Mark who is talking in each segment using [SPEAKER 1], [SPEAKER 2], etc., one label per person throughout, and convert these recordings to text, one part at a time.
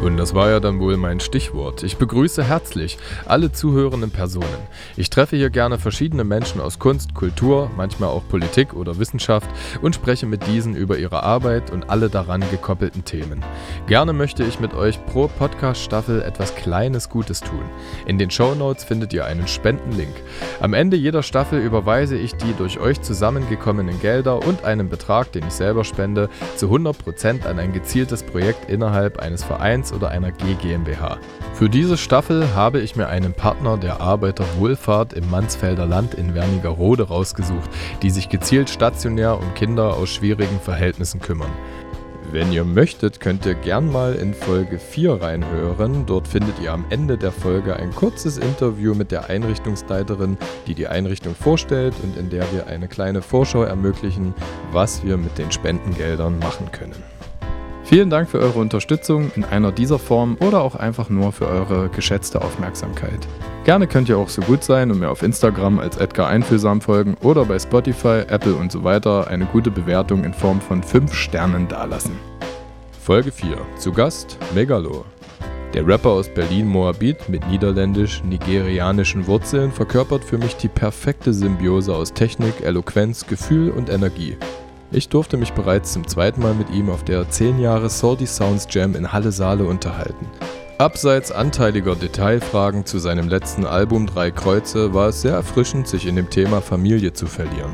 [SPEAKER 1] Und das war ja dann wohl mein Stichwort. Ich begrüße herzlich alle zuhörenden Personen. Ich treffe hier gerne verschiedene Menschen aus Kunst, Kultur, manchmal auch Politik oder Wissenschaft und spreche mit diesen über ihre Arbeit und alle daran gekoppelten Themen. Gerne möchte ich mit euch pro Podcast-Staffel etwas Kleines Gutes tun. In den Show Notes findet ihr einen Spendenlink. Am Ende jeder Staffel überweise ich die durch euch zusammengekommenen Gelder und einen Betrag, den ich selber spende, zu 100% an ein gezieltes Projekt innerhalb eines Vereins Vereins oder einer G GmbH. Für diese Staffel habe ich mir einen Partner der Arbeiterwohlfahrt im Mansfelder Land in Wernigerode rausgesucht, die sich gezielt stationär um Kinder aus schwierigen Verhältnissen kümmern. Wenn ihr möchtet, könnt ihr gern mal in Folge 4 reinhören. Dort findet ihr am Ende der Folge ein kurzes Interview mit der Einrichtungsleiterin, die die Einrichtung vorstellt und in der wir eine kleine Vorschau ermöglichen, was wir mit den Spendengeldern machen können. Vielen Dank für eure Unterstützung in einer dieser Form oder auch einfach nur für eure geschätzte Aufmerksamkeit. Gerne könnt ihr auch so gut sein und mir auf Instagram als Edgar Einfühlsam folgen oder bei Spotify, Apple und so weiter eine gute Bewertung in Form von 5 Sternen dalassen. Folge 4. Zu Gast Megalo. Der Rapper aus Berlin-Moabit mit niederländisch-nigerianischen Wurzeln verkörpert für mich die perfekte Symbiose aus Technik, Eloquenz, Gefühl und Energie. Ich durfte mich bereits zum zweiten Mal mit ihm auf der 10 Jahre Salty Sounds Jam in Halle Saale unterhalten. Abseits anteiliger Detailfragen zu seinem letzten Album Drei Kreuze war es sehr erfrischend, sich in dem Thema Familie zu verlieren.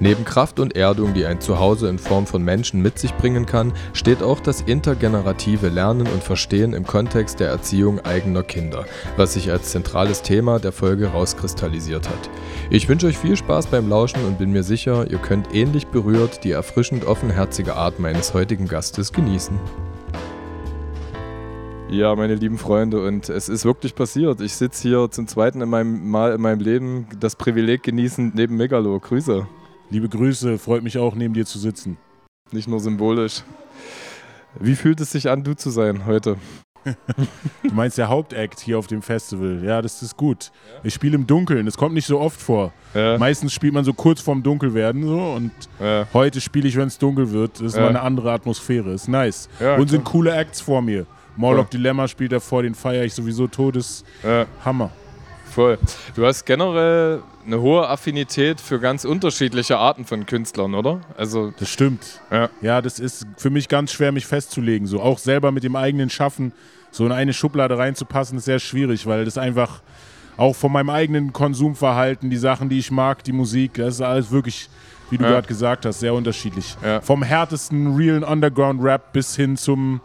[SPEAKER 1] Neben Kraft und Erdung, die ein Zuhause in Form von Menschen mit sich bringen kann, steht auch das intergenerative Lernen und Verstehen im Kontext der Erziehung eigener Kinder, was sich als zentrales Thema der Folge rauskristallisiert hat. Ich wünsche euch viel Spaß beim Lauschen und bin mir sicher, ihr könnt ähnlich berührt die erfrischend offenherzige Art meines heutigen Gastes genießen. Ja, meine lieben Freunde, und es ist wirklich passiert. Ich sitze hier zum zweiten in meinem Mal in meinem Leben das Privileg genießend neben Megalo. Grüße.
[SPEAKER 2] Liebe Grüße, freut mich auch, neben dir zu sitzen.
[SPEAKER 1] Nicht nur symbolisch. Wie fühlt es sich an, du zu sein heute?
[SPEAKER 2] du meinst der Hauptakt hier auf dem Festival. Ja, das ist gut. Ja. Ich spiele im Dunkeln, das kommt nicht so oft vor. Ja. Meistens spielt man so kurz vorm Dunkelwerden so und ja. heute spiele ich, wenn es dunkel wird. Das ist mal eine andere Atmosphäre. Ist nice. und sind coole Acts vor mir. Morlock Dilemma spielt er vor, den feiere ich sowieso todes. Hammer.
[SPEAKER 1] Voll. Du hast generell eine hohe Affinität für ganz unterschiedliche Arten von Künstlern, oder?
[SPEAKER 2] Also das stimmt. Ja. ja, das ist für mich ganz schwer, mich festzulegen. So auch selber mit dem eigenen Schaffen so in eine Schublade reinzupassen, ist sehr schwierig, weil das einfach auch von meinem eigenen Konsumverhalten, die Sachen, die ich mag, die Musik, das ist alles wirklich, wie du ja. gerade gesagt hast, sehr unterschiedlich. Ja. Vom härtesten realen Underground-Rap bis hin zum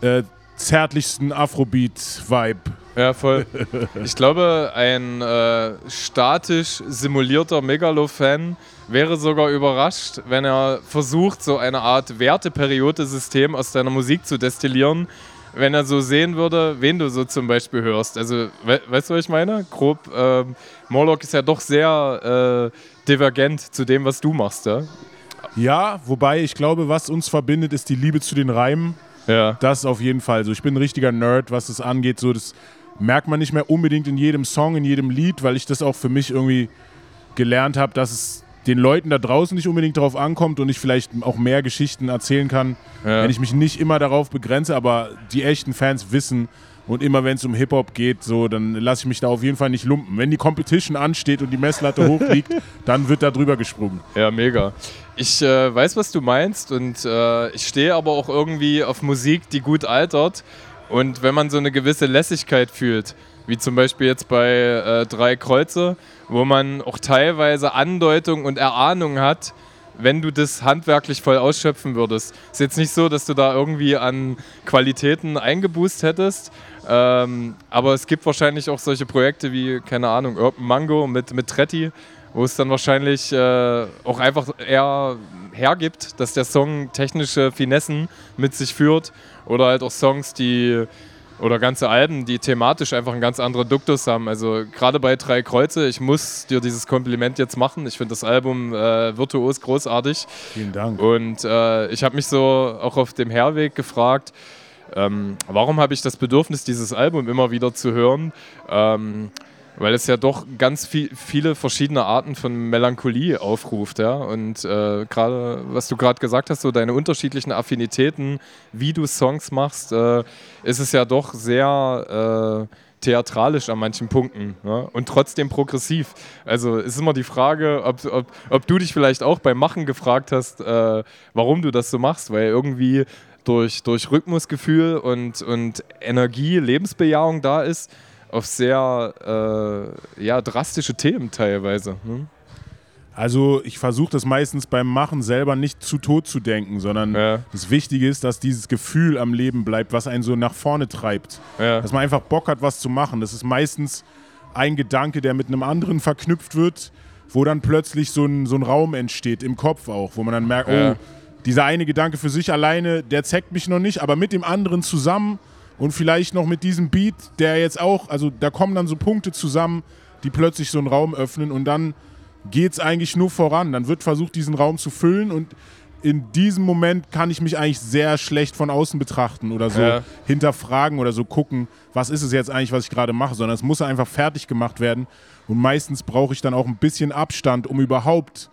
[SPEAKER 2] äh, zärtlichsten Afrobeat-Vibe.
[SPEAKER 1] Ja, voll. Ich glaube, ein äh, statisch simulierter Megalo-Fan wäre sogar überrascht, wenn er versucht, so eine Art Werteperiodesystem aus deiner Musik zu destillieren, wenn er so sehen würde, wen du so zum Beispiel hörst. Also, we weißt du, was ich meine? Grob, äh, Morlock ist ja doch sehr äh, divergent zu dem, was du machst, ja?
[SPEAKER 2] Ja, wobei ich glaube, was uns verbindet, ist die Liebe zu den Reimen. Ja. Das auf jeden Fall so. Ich bin ein richtiger Nerd, was das angeht. So, das merkt man nicht mehr unbedingt in jedem Song, in jedem Lied, weil ich das auch für mich irgendwie gelernt habe, dass es den Leuten da draußen nicht unbedingt darauf ankommt und ich vielleicht auch mehr Geschichten erzählen kann, ja. wenn ich mich nicht immer darauf begrenze, aber die echten Fans wissen und immer wenn es um Hip-Hop geht, so, dann lasse ich mich da auf jeden Fall nicht lumpen. Wenn die Competition ansteht und die Messlatte hoch liegt, dann wird da drüber gesprungen.
[SPEAKER 1] Ja, mega. Ich äh, weiß, was du meinst und äh, ich stehe aber auch irgendwie auf Musik, die gut altert und wenn man so eine gewisse Lässigkeit fühlt,
[SPEAKER 3] wie zum Beispiel jetzt bei äh, Drei Kreuze, wo man auch teilweise Andeutung und Erahnung hat, wenn du das handwerklich voll ausschöpfen würdest. Ist jetzt nicht so, dass du da irgendwie an Qualitäten eingeboost hättest, ähm, aber es gibt wahrscheinlich auch solche Projekte wie, keine Ahnung, Urban Mango mit, mit Tretti, wo es dann wahrscheinlich äh, auch einfach eher hergibt, dass der Song technische Finessen mit sich führt oder halt auch Songs, die oder ganze Alben, die thematisch einfach einen ganz anderen Duktus haben. Also gerade bei Drei Kreuze, ich muss dir dieses Kompliment jetzt machen. Ich finde das Album äh, virtuos großartig.
[SPEAKER 2] Vielen Dank.
[SPEAKER 3] Und äh, ich habe mich so auch auf dem Herweg gefragt, ähm, warum habe ich das Bedürfnis, dieses Album immer wieder zu hören? Ähm, weil es ja doch ganz viel, viele verschiedene Arten von Melancholie aufruft, ja. Und äh, gerade, was du gerade gesagt hast, so deine unterschiedlichen Affinitäten, wie du Songs machst, äh, ist es ja doch sehr äh, theatralisch an manchen Punkten ja? und trotzdem progressiv. Also ist immer die Frage, ob, ob, ob du dich vielleicht auch beim Machen gefragt hast, äh, warum du das so machst, weil irgendwie durch, durch Rhythmusgefühl und, und Energie, Lebensbejahung da ist auf sehr äh, ja, drastische Themen teilweise. Ne?
[SPEAKER 2] Also ich versuche das meistens beim Machen selber nicht zu tot zu denken, sondern ja. das Wichtige ist, dass dieses Gefühl am Leben bleibt, was einen so nach vorne treibt. Ja. Dass man einfach Bock hat, was zu machen. Das ist meistens ein Gedanke, der mit einem anderen verknüpft wird, wo dann plötzlich so ein, so ein Raum entsteht, im Kopf auch, wo man dann merkt, ja. oh, dieser eine Gedanke für sich alleine, der zeigt mich noch nicht, aber mit dem anderen zusammen und vielleicht noch mit diesem Beat, der jetzt auch, also da kommen dann so Punkte zusammen, die plötzlich so einen Raum öffnen und dann geht es eigentlich nur voran. Dann wird versucht, diesen Raum zu füllen und in diesem Moment kann ich mich eigentlich sehr schlecht von außen betrachten oder so ja. hinterfragen oder so gucken, was ist es jetzt eigentlich, was ich gerade mache, sondern es muss einfach fertig gemacht werden. Und meistens brauche ich dann auch ein bisschen Abstand, um überhaupt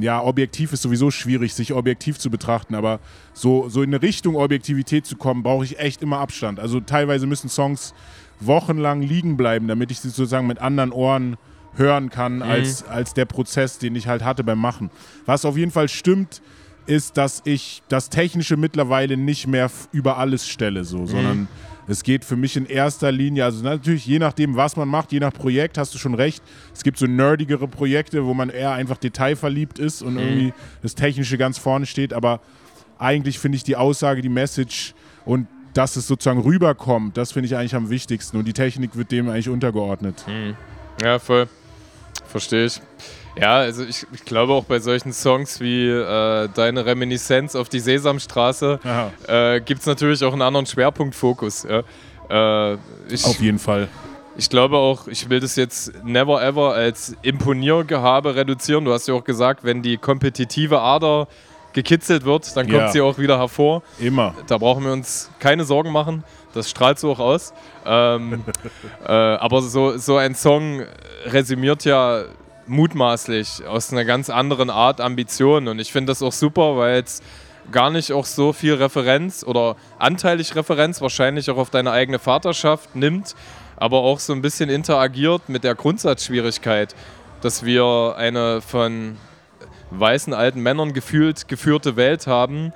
[SPEAKER 2] ja, objektiv ist sowieso schwierig, sich objektiv zu betrachten, aber so, so in eine Richtung Objektivität zu kommen, brauche ich echt immer Abstand. Also teilweise müssen Songs wochenlang liegen bleiben, damit ich sie sozusagen mit anderen Ohren hören kann, mhm. als, als der Prozess, den ich halt hatte beim Machen. Was auf jeden Fall stimmt, ist, dass ich das Technische mittlerweile nicht mehr über alles stelle, so, mhm. sondern es geht für mich in erster Linie, also natürlich je nachdem, was man macht, je nach Projekt, hast du schon recht. Es gibt so nerdigere Projekte, wo man eher einfach detailverliebt ist und mhm. irgendwie das Technische ganz vorne steht, aber eigentlich finde ich die Aussage, die Message und dass es sozusagen rüberkommt, das finde ich eigentlich am wichtigsten und die Technik wird dem eigentlich untergeordnet.
[SPEAKER 3] Mhm. Ja, voll. Verstehe ich. Ja, also ich, ich, glaube auch bei solchen Songs wie äh, Deine Reminiszenz auf die Sesamstraße äh, gibt es natürlich auch einen anderen Schwerpunktfokus. Ja?
[SPEAKER 2] Äh, ich, auf jeden Fall.
[SPEAKER 3] Ich glaube auch, ich will das jetzt never ever als Imponiergehabe reduzieren. Du hast ja auch gesagt, wenn die kompetitive Ader gekitzelt wird, dann kommt ja. sie auch wieder hervor.
[SPEAKER 2] Immer.
[SPEAKER 3] Da brauchen wir uns keine Sorgen machen. Das strahlt so auch aus. Ähm, äh, aber so, so ein Song resümiert ja mutmaßlich aus einer ganz anderen Art Ambition. Und ich finde das auch super, weil es gar nicht auch so viel Referenz oder anteilig Referenz wahrscheinlich auch auf deine eigene Vaterschaft nimmt, aber auch so ein bisschen interagiert mit der Grundsatzschwierigkeit, dass wir eine von weißen alten Männern gefühlt geführte Welt haben,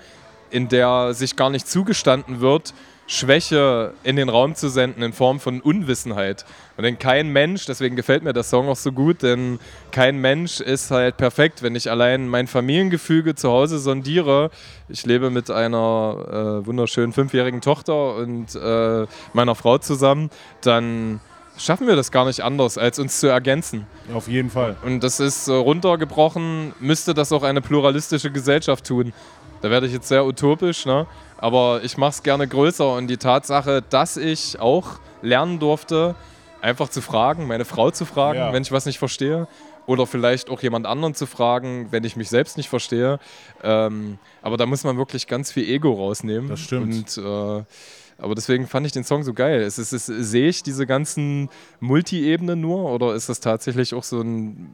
[SPEAKER 3] in der sich gar nicht zugestanden wird, Schwäche in den Raum zu senden in Form von Unwissenheit. Und denn kein Mensch, deswegen gefällt mir der Song auch so gut, denn kein Mensch ist halt perfekt. Wenn ich allein mein Familiengefüge zu Hause sondiere, ich lebe mit einer äh, wunderschönen fünfjährigen Tochter und äh, meiner Frau zusammen, dann schaffen wir das gar nicht anders, als uns zu ergänzen.
[SPEAKER 2] Auf jeden Fall.
[SPEAKER 3] Und das ist äh, runtergebrochen, müsste das auch eine pluralistische Gesellschaft tun. Da werde ich jetzt sehr utopisch, ne? aber ich mache es gerne größer und die Tatsache, dass ich auch lernen durfte, einfach zu fragen, meine Frau zu fragen, ja. wenn ich was nicht verstehe oder vielleicht auch jemand anderen zu fragen, wenn ich mich selbst nicht verstehe. Ähm, aber da muss man wirklich ganz viel Ego rausnehmen.
[SPEAKER 2] Das stimmt.
[SPEAKER 3] Und, äh, aber deswegen fand ich den Song so geil. Ist, ist, ist, sehe ich diese ganzen Multi-Ebenen nur oder ist das tatsächlich auch so ein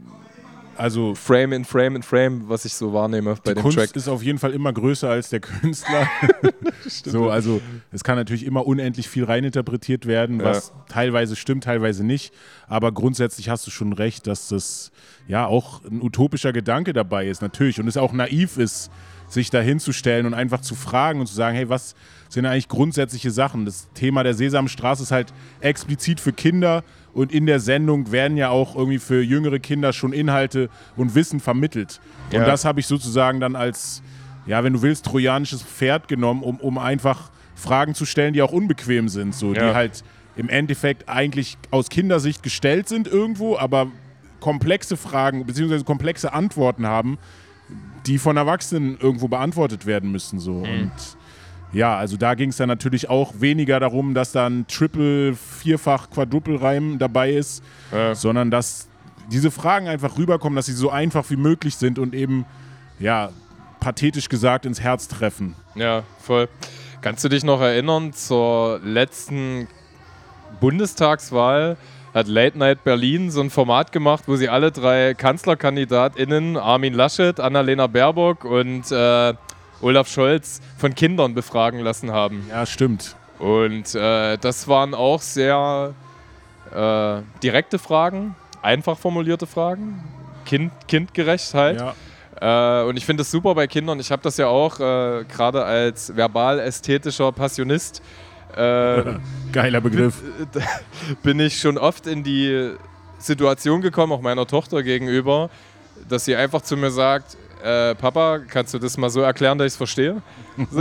[SPEAKER 2] also
[SPEAKER 3] Frame in Frame in Frame, was ich so wahrnehme bei dem
[SPEAKER 2] Kunst
[SPEAKER 3] Track.
[SPEAKER 2] ist auf jeden Fall immer größer als der Künstler. so, also es kann natürlich immer unendlich viel reininterpretiert werden, was ja. teilweise stimmt, teilweise nicht. Aber grundsätzlich hast du schon recht, dass das ja auch ein utopischer Gedanke dabei ist, natürlich. Und es auch naiv ist, sich da hinzustellen und einfach zu fragen und zu sagen, hey, was sind eigentlich grundsätzliche Sachen? Das Thema der Sesamstraße ist halt explizit für Kinder und in der Sendung werden ja auch irgendwie für jüngere Kinder schon Inhalte und Wissen vermittelt. Und ja. das habe ich sozusagen dann als, ja, wenn du willst, trojanisches Pferd genommen, um, um einfach Fragen zu stellen, die auch unbequem sind, so, ja. die halt im Endeffekt eigentlich aus Kindersicht gestellt sind irgendwo, aber komplexe Fragen bzw. komplexe Antworten haben, die von Erwachsenen irgendwo beantwortet werden müssen. So. Mhm. Und ja, also da ging es dann natürlich auch weniger darum, dass da ein Triple, Vierfach, Quadruple-Reim dabei ist, ja. sondern dass diese Fragen einfach rüberkommen, dass sie so einfach wie möglich sind und eben, ja, pathetisch gesagt ins Herz treffen.
[SPEAKER 3] Ja, voll. Kannst du dich noch erinnern zur letzten Bundestagswahl? Hat Late Night Berlin so ein Format gemacht, wo sie alle drei KanzlerkandidatInnen, Armin Laschet, Annalena Baerbock und äh, Olaf Scholz von Kindern befragen lassen haben.
[SPEAKER 2] Ja, stimmt.
[SPEAKER 3] Und äh, das waren auch sehr äh, direkte Fragen, einfach formulierte Fragen, kind, kindgerecht halt. Ja. Äh, und ich finde das super bei Kindern. Ich habe das ja auch äh, gerade als verbal-ästhetischer Passionist.
[SPEAKER 2] Äh, Geiler Begriff.
[SPEAKER 3] Bin, bin ich schon oft in die Situation gekommen, auch meiner Tochter gegenüber, dass sie einfach zu mir sagt, äh, Papa, kannst du das mal so erklären, dass ich es verstehe?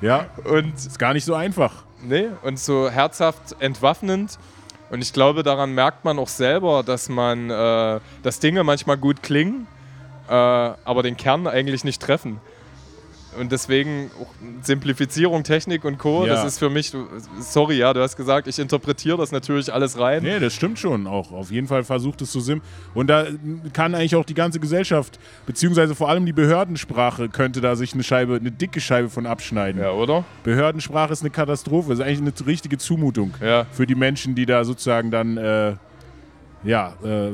[SPEAKER 2] ja, und ist gar nicht so einfach.
[SPEAKER 3] Nee, und so herzhaft entwaffnend. Und ich glaube, daran merkt man auch selber, dass man, äh, dass Dinge manchmal gut klingen, äh, aber den Kern eigentlich nicht treffen. Und deswegen Simplifizierung, Technik und Co., ja. das ist für mich, sorry, ja, du hast gesagt, ich interpretiere das natürlich alles rein.
[SPEAKER 2] Nee, das stimmt schon auch. Auf jeden Fall versucht es zu sim. Und da kann eigentlich auch die ganze Gesellschaft, beziehungsweise vor allem die Behördensprache, könnte da sich eine Scheibe, eine dicke Scheibe von abschneiden.
[SPEAKER 3] Ja, oder?
[SPEAKER 2] Behördensprache ist eine Katastrophe, ist eigentlich eine richtige Zumutung ja. für die Menschen, die da sozusagen dann, äh, ja, äh,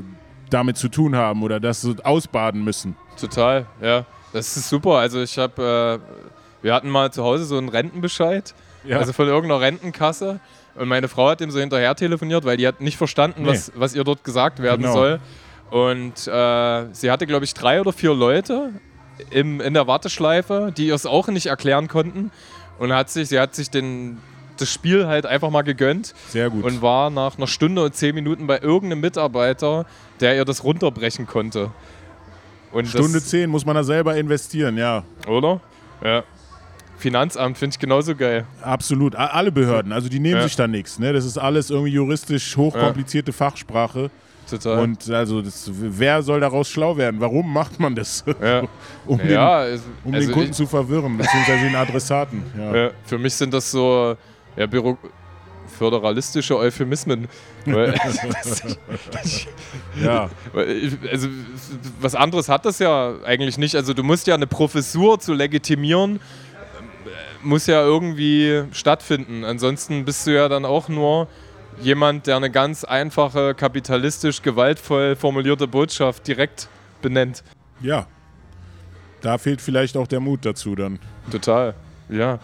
[SPEAKER 2] damit zu tun haben oder das so ausbaden müssen.
[SPEAKER 3] Total, ja. Das ist super. Also ich habe, äh, wir hatten mal zu Hause so einen Rentenbescheid, ja. also von irgendeiner Rentenkasse. Und meine Frau hat ihm so hinterher telefoniert, weil die hat nicht verstanden, nee. was, was ihr dort gesagt werden genau. soll. Und äh, sie hatte, glaube ich, drei oder vier Leute im, in der Warteschleife, die ihr es auch nicht erklären konnten. Und hat sich, sie hat sich den, das Spiel halt einfach mal gegönnt.
[SPEAKER 2] Sehr gut.
[SPEAKER 3] Und war nach einer Stunde und zehn Minuten bei irgendeinem Mitarbeiter, der ihr das runterbrechen konnte.
[SPEAKER 2] Und Stunde 10 muss man da selber investieren, ja.
[SPEAKER 3] Oder? Ja. Finanzamt finde ich genauso geil.
[SPEAKER 2] Absolut. Alle Behörden, also die nehmen ja. sich da nichts. Ne? Das ist alles irgendwie juristisch hochkomplizierte ja. Fachsprache. Total. Und also das, wer soll daraus schlau werden? Warum macht man das?
[SPEAKER 3] Ja.
[SPEAKER 2] um den, ja, um also den Kunden zu verwirren, beziehungsweise den Adressaten.
[SPEAKER 3] Für mich sind das so ja, Büro föderalistische Euphemismen. ja. Also, was anderes hat das ja eigentlich nicht. Also, du musst ja eine Professur zu legitimieren, äh, muss ja irgendwie stattfinden. Ansonsten bist du ja dann auch nur jemand, der eine ganz einfache, kapitalistisch gewaltvoll formulierte Botschaft direkt benennt.
[SPEAKER 2] Ja. Da fehlt vielleicht auch der Mut dazu dann.
[SPEAKER 3] Total, ja.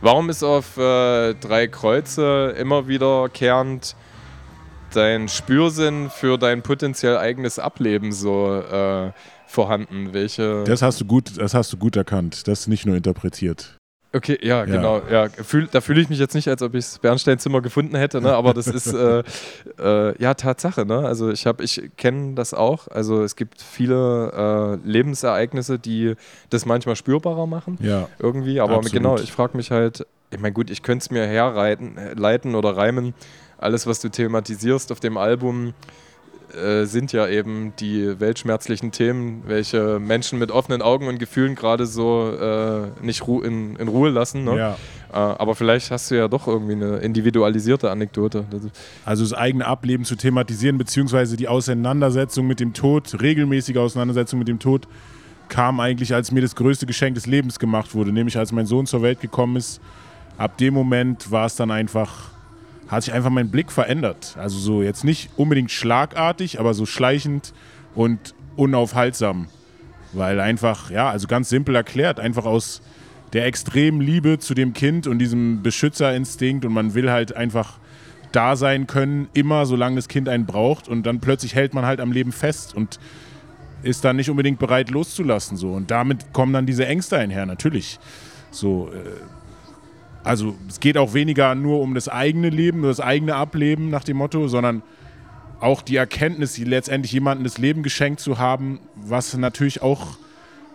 [SPEAKER 3] Warum ist auf äh, drei Kreuze immer wiederkehrend dein Spürsinn für dein potenziell eigenes Ableben so äh, vorhanden? Welche
[SPEAKER 2] das hast du gut, das hast du gut erkannt. Das nicht nur interpretiert.
[SPEAKER 3] Okay, ja, ja. genau. Ja, fühl, da fühle ich mich jetzt nicht, als ob ich das Bernsteinzimmer gefunden hätte, ne? aber das ist äh, äh, ja Tatsache. Ne? Also ich habe, ich kenne das auch. Also es gibt viele äh, Lebensereignisse, die das manchmal spürbarer machen.
[SPEAKER 2] Ja.
[SPEAKER 3] Irgendwie. Aber Absolut. genau, ich frage mich halt, ich meine, gut, ich könnte es mir herleiten leiten oder reimen. Alles, was du thematisierst auf dem Album, äh, sind ja eben die weltschmerzlichen Themen, welche Menschen mit offenen Augen und Gefühlen gerade so äh, nicht ru in, in, Ruhe lassen. Ne?
[SPEAKER 2] Ja.
[SPEAKER 3] Äh, aber vielleicht hast du ja doch irgendwie eine individualisierte Anekdote.
[SPEAKER 2] Also das eigene Ableben zu thematisieren, beziehungsweise die Auseinandersetzung mit dem Tod, regelmäßige Auseinandersetzung mit dem Tod, kam eigentlich, als mir das größte Geschenk des Lebens gemacht wurde, nämlich als mein Sohn zur Welt gekommen ist. Ab dem Moment war es dann einfach hat sich einfach mein Blick verändert. Also so jetzt nicht unbedingt schlagartig, aber so schleichend und unaufhaltsam. Weil einfach, ja, also ganz simpel erklärt, einfach aus der extremen Liebe zu dem Kind und diesem Beschützerinstinkt und man will halt einfach da sein können, immer solange das Kind einen braucht und dann plötzlich hält man halt am Leben fest und ist dann nicht unbedingt bereit loszulassen. So. Und damit kommen dann diese Ängste einher, natürlich. So, äh, also es geht auch weniger nur um das eigene Leben, das eigene Ableben nach dem Motto, sondern auch die Erkenntnis, letztendlich jemandem das Leben geschenkt zu haben, was natürlich auch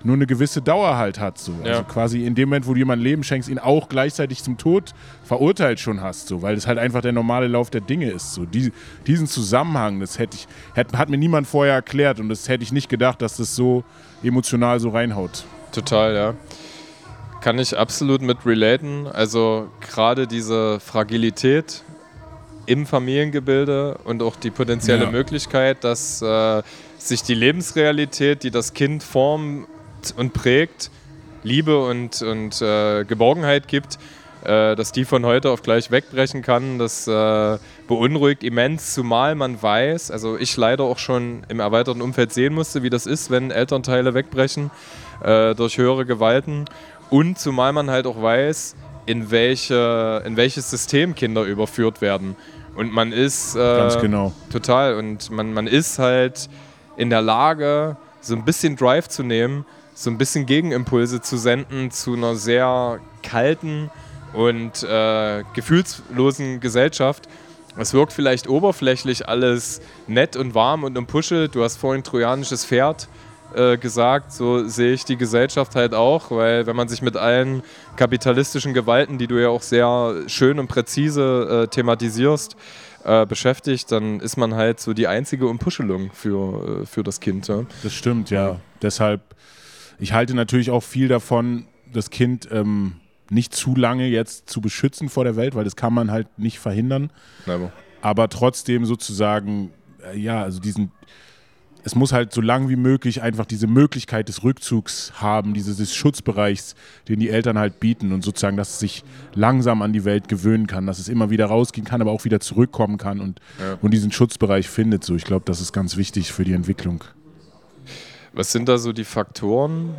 [SPEAKER 2] nur eine gewisse Dauer halt hat. So. Also ja. quasi in dem Moment, wo du jemandem Leben schenkst, ihn auch gleichzeitig zum Tod verurteilt schon hast, so, weil es halt einfach der normale Lauf der Dinge ist. So. Die, diesen Zusammenhang, das hätte ich, hätte, hat mir niemand vorher erklärt und das hätte ich nicht gedacht, dass das so emotional so reinhaut.
[SPEAKER 3] Total, ja. Kann ich absolut mit relaten. Also gerade diese Fragilität im Familiengebilde und auch die potenzielle ja. Möglichkeit, dass äh, sich die Lebensrealität, die das Kind formt und prägt, Liebe und, und äh, Geborgenheit gibt, äh, dass die von heute auf gleich wegbrechen kann, das äh, beunruhigt immens, zumal man weiß, also ich leider auch schon im erweiterten Umfeld sehen musste, wie das ist, wenn Elternteile wegbrechen äh, durch höhere Gewalten und zumal man halt auch weiß, in, welche, in welches System Kinder überführt werden. Und man ist. Äh,
[SPEAKER 2] Ganz genau.
[SPEAKER 3] Total. Und man, man ist halt in der Lage, so ein bisschen Drive zu nehmen, so ein bisschen Gegenimpulse zu senden zu einer sehr kalten und äh, gefühlslosen Gesellschaft. Es wirkt vielleicht oberflächlich alles nett und warm und umpuschelt. Du hast vorhin trojanisches Pferd äh, gesagt, so sehe ich die Gesellschaft halt auch, weil wenn man sich mit allen kapitalistischen Gewalten, die du ja auch sehr schön und präzise äh, thematisierst, äh, beschäftigt, dann ist man halt so die einzige Umpuschelung für, äh, für das Kind. Ja?
[SPEAKER 2] Das stimmt, ja. ja. Deshalb, ich halte natürlich auch viel davon, das Kind ähm, nicht zu lange jetzt zu beschützen vor der Welt, weil das kann man halt nicht verhindern. Never. Aber trotzdem sozusagen, äh, ja, also diesen es muss halt so lang wie möglich einfach diese Möglichkeit des Rückzugs haben, dieses Schutzbereichs, den die Eltern halt bieten und sozusagen, dass es sich langsam an die Welt gewöhnen kann, dass es immer wieder rausgehen kann, aber auch wieder zurückkommen kann und, ja. und diesen Schutzbereich findet. So, ich glaube, das ist ganz wichtig für die Entwicklung.
[SPEAKER 3] Was sind da so die Faktoren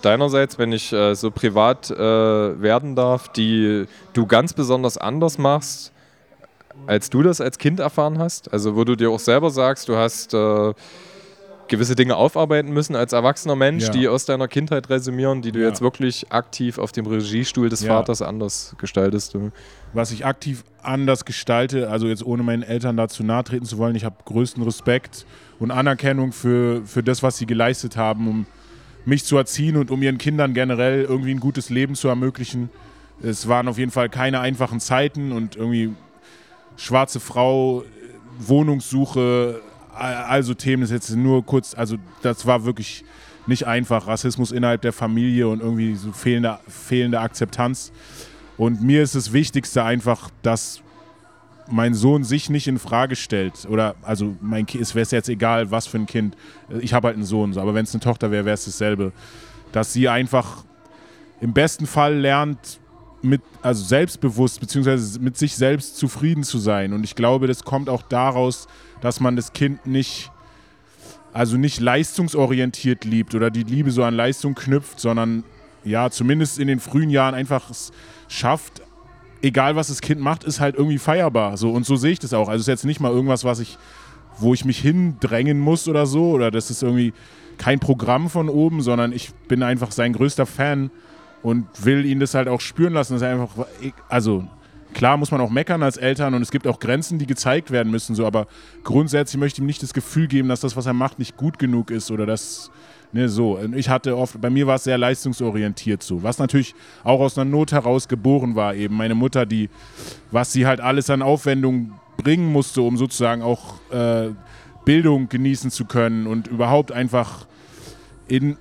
[SPEAKER 3] deinerseits, wenn ich äh, so privat äh, werden darf, die du ganz besonders anders machst, als du das als Kind erfahren hast? Also wo du dir auch selber sagst, du hast äh, gewisse Dinge aufarbeiten müssen als erwachsener Mensch, ja. die aus deiner Kindheit resümieren, die du ja. jetzt wirklich aktiv auf dem Regiestuhl des ja. Vaters anders gestaltest.
[SPEAKER 2] Was ich aktiv anders gestalte, also jetzt ohne meinen Eltern dazu nahe treten zu wollen, ich habe größten Respekt und Anerkennung für, für das, was sie geleistet haben, um mich zu erziehen und um ihren Kindern generell irgendwie ein gutes Leben zu ermöglichen. Es waren auf jeden Fall keine einfachen Zeiten und irgendwie schwarze Frau, Wohnungssuche, also Themen ist jetzt nur kurz, also das war wirklich nicht einfach. Rassismus innerhalb der Familie und irgendwie so fehlende, fehlende Akzeptanz. Und mir ist das Wichtigste einfach, dass mein Sohn sich nicht in Frage stellt. Oder, also, mein Kind, es wäre jetzt egal, was für ein Kind. Ich habe halt einen Sohn, so, aber wenn es eine Tochter wäre, wäre es dasselbe. Dass sie einfach im besten Fall lernt, mit, also selbstbewusst, beziehungsweise mit sich selbst zufrieden zu sein. Und ich glaube, das kommt auch daraus, dass man das Kind nicht, also nicht leistungsorientiert liebt oder die Liebe so an Leistung knüpft, sondern ja, zumindest in den frühen Jahren einfach es schafft, egal was das Kind macht, ist halt irgendwie feierbar. So, und so sehe ich das auch. Also es ist jetzt nicht mal irgendwas, was ich, wo ich mich hindrängen muss oder so, oder das ist irgendwie kein Programm von oben, sondern ich bin einfach sein größter Fan und will ihn das halt auch spüren lassen, dass er einfach, also Klar muss man auch meckern als Eltern und es gibt auch Grenzen, die gezeigt werden müssen, so, aber grundsätzlich möchte ich ihm nicht das Gefühl geben, dass das, was er macht, nicht gut genug ist oder dass. Ne, so. Ich hatte oft, bei mir war es sehr leistungsorientiert so, was natürlich auch aus einer Not heraus geboren war, eben. Meine Mutter, die, was sie halt alles an Aufwendungen bringen musste, um sozusagen auch äh, Bildung genießen zu können und überhaupt einfach in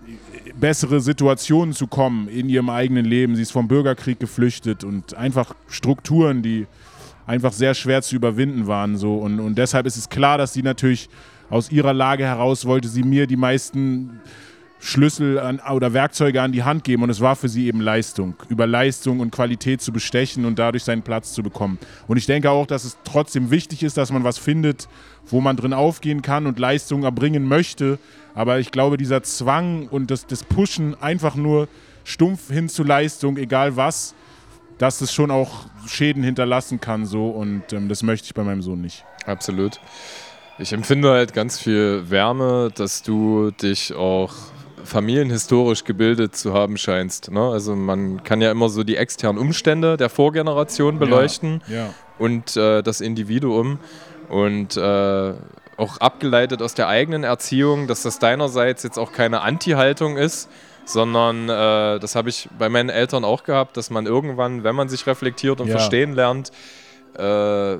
[SPEAKER 2] bessere Situationen zu kommen in ihrem eigenen Leben. Sie ist vom Bürgerkrieg geflüchtet und einfach Strukturen, die einfach sehr schwer zu überwinden waren. So. Und, und deshalb ist es klar, dass sie natürlich aus ihrer Lage heraus wollte sie mir die meisten Schlüssel an, oder Werkzeuge an die Hand geben und es war für sie eben Leistung, über Leistung und Qualität zu bestechen und dadurch seinen Platz zu bekommen. Und ich denke auch, dass es trotzdem wichtig ist, dass man was findet, wo man drin aufgehen kann und Leistung erbringen möchte. Aber ich glaube, dieser Zwang und das, das Pushen einfach nur stumpf hin zu Leistung, egal was, dass es schon auch Schäden hinterlassen kann so und ähm, das möchte ich bei meinem Sohn nicht.
[SPEAKER 3] Absolut. Ich empfinde halt ganz viel Wärme, dass du dich auch familienhistorisch gebildet zu haben scheinst. Ne? Also man kann ja immer so die externen Umstände der Vorgeneration beleuchten
[SPEAKER 2] ja, ja.
[SPEAKER 3] und äh, das Individuum und äh, auch abgeleitet aus der eigenen Erziehung, dass das deinerseits jetzt auch keine Anti-Haltung ist, sondern äh, das habe ich bei meinen Eltern auch gehabt, dass man irgendwann, wenn man sich reflektiert und
[SPEAKER 2] Ja.
[SPEAKER 3] verstehen lernt, äh,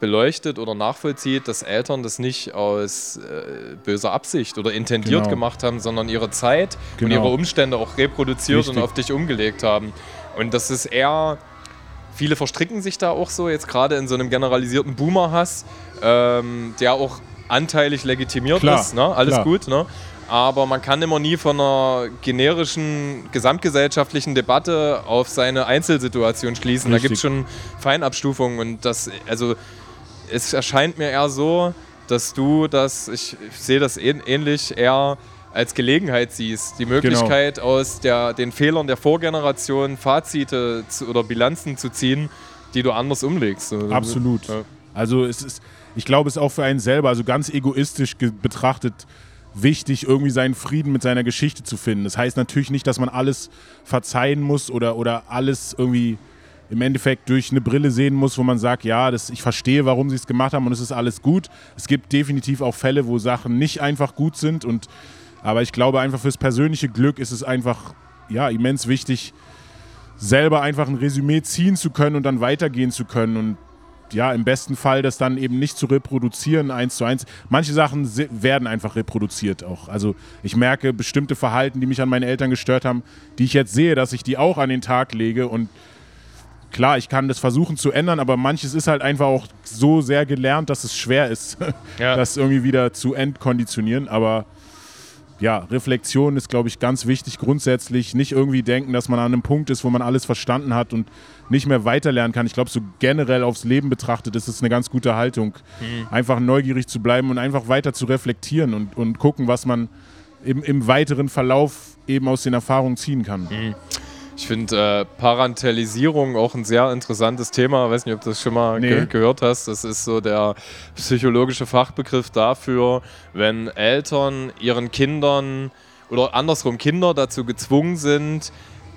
[SPEAKER 3] beleuchtet oder nachvollzieht, dass Eltern das nicht aus äh, böser Absicht oder intendiert
[SPEAKER 2] Genau.
[SPEAKER 3] gemacht haben, sondern ihre Zeit und
[SPEAKER 2] Genau.
[SPEAKER 3] ihre Umstände auch reproduziert
[SPEAKER 2] Richtig.
[SPEAKER 3] und auf dich umgelegt haben. Und das ist eher, viele verstricken sich da auch so, jetzt gerade in so einem generalisierten Boomer-Hass, ähm, der auch anteilig legitimiert
[SPEAKER 2] Klar,
[SPEAKER 3] ist, ne? alles
[SPEAKER 2] klar.
[SPEAKER 3] gut, ne? aber man kann immer nie von einer generischen gesamtgesellschaftlichen Debatte auf seine Einzelsituation schließen. Da
[SPEAKER 2] Richtig.
[SPEAKER 3] gibt es schon Feinabstufungen und das, also es erscheint mir eher so, dass du das, ich, ich sehe das ähn- ähnlich, eher als Gelegenheit siehst, die Möglichkeit aus der, den Fehlern der Vorgeneration Fazite zu, oder Bilanzen zu ziehen, die du anders umlegst. So,
[SPEAKER 2] Absolut.
[SPEAKER 3] Ja.
[SPEAKER 2] Also es ist, ich glaube, es ist auch für einen selber, also ganz egoistisch betrachtet, wichtig, irgendwie seinen Frieden mit seiner Geschichte zu finden. Das heißt natürlich nicht, dass man alles verzeihen muss oder, oder alles irgendwie im Endeffekt durch eine Brille sehen muss, wo man sagt, ja, das, ich verstehe, warum sie es gemacht haben und es ist alles gut. Es gibt definitiv auch Fälle, wo Sachen nicht einfach gut sind und aber ich glaube einfach fürs persönliche Glück ist es einfach ja immens wichtig, selber einfach ein Resümee ziehen zu können und dann weitergehen zu können und ja, im besten Fall das dann eben nicht zu reproduzieren, eins zu eins. Manche Sachen werden einfach reproduziert auch. Also ich merke bestimmte Verhalten, die mich an meinen Eltern gestört haben, die ich jetzt sehe, dass ich die auch an den Tag lege und klar, ich kann das versuchen zu ändern, aber manches ist halt einfach auch so sehr gelernt, dass es schwer ist,
[SPEAKER 3] Ja.
[SPEAKER 2] das irgendwie wieder zu entkonditionieren. Aber ja, Reflexion ist, glaube ich, ganz wichtig grundsätzlich. Nicht irgendwie denken, dass man an einem Punkt ist, wo man alles verstanden hat und nicht mehr weiterlernen kann. Ich glaube, so generell aufs Leben betrachtet ist es eine ganz gute Haltung, einfach neugierig zu bleiben und einfach weiter zu reflektieren und, und gucken, was man im, im weiteren Verlauf eben aus den Erfahrungen ziehen kann.
[SPEAKER 3] Ich finde äh, Parentelisierung auch ein sehr interessantes Thema. Ich weiß nicht, ob du das schon mal ge
[SPEAKER 2] Nee.
[SPEAKER 3] gehört hast. Das ist so der psychologische Fachbegriff dafür, wenn Eltern ihren Kindern oder andersrum Kinder dazu gezwungen sind,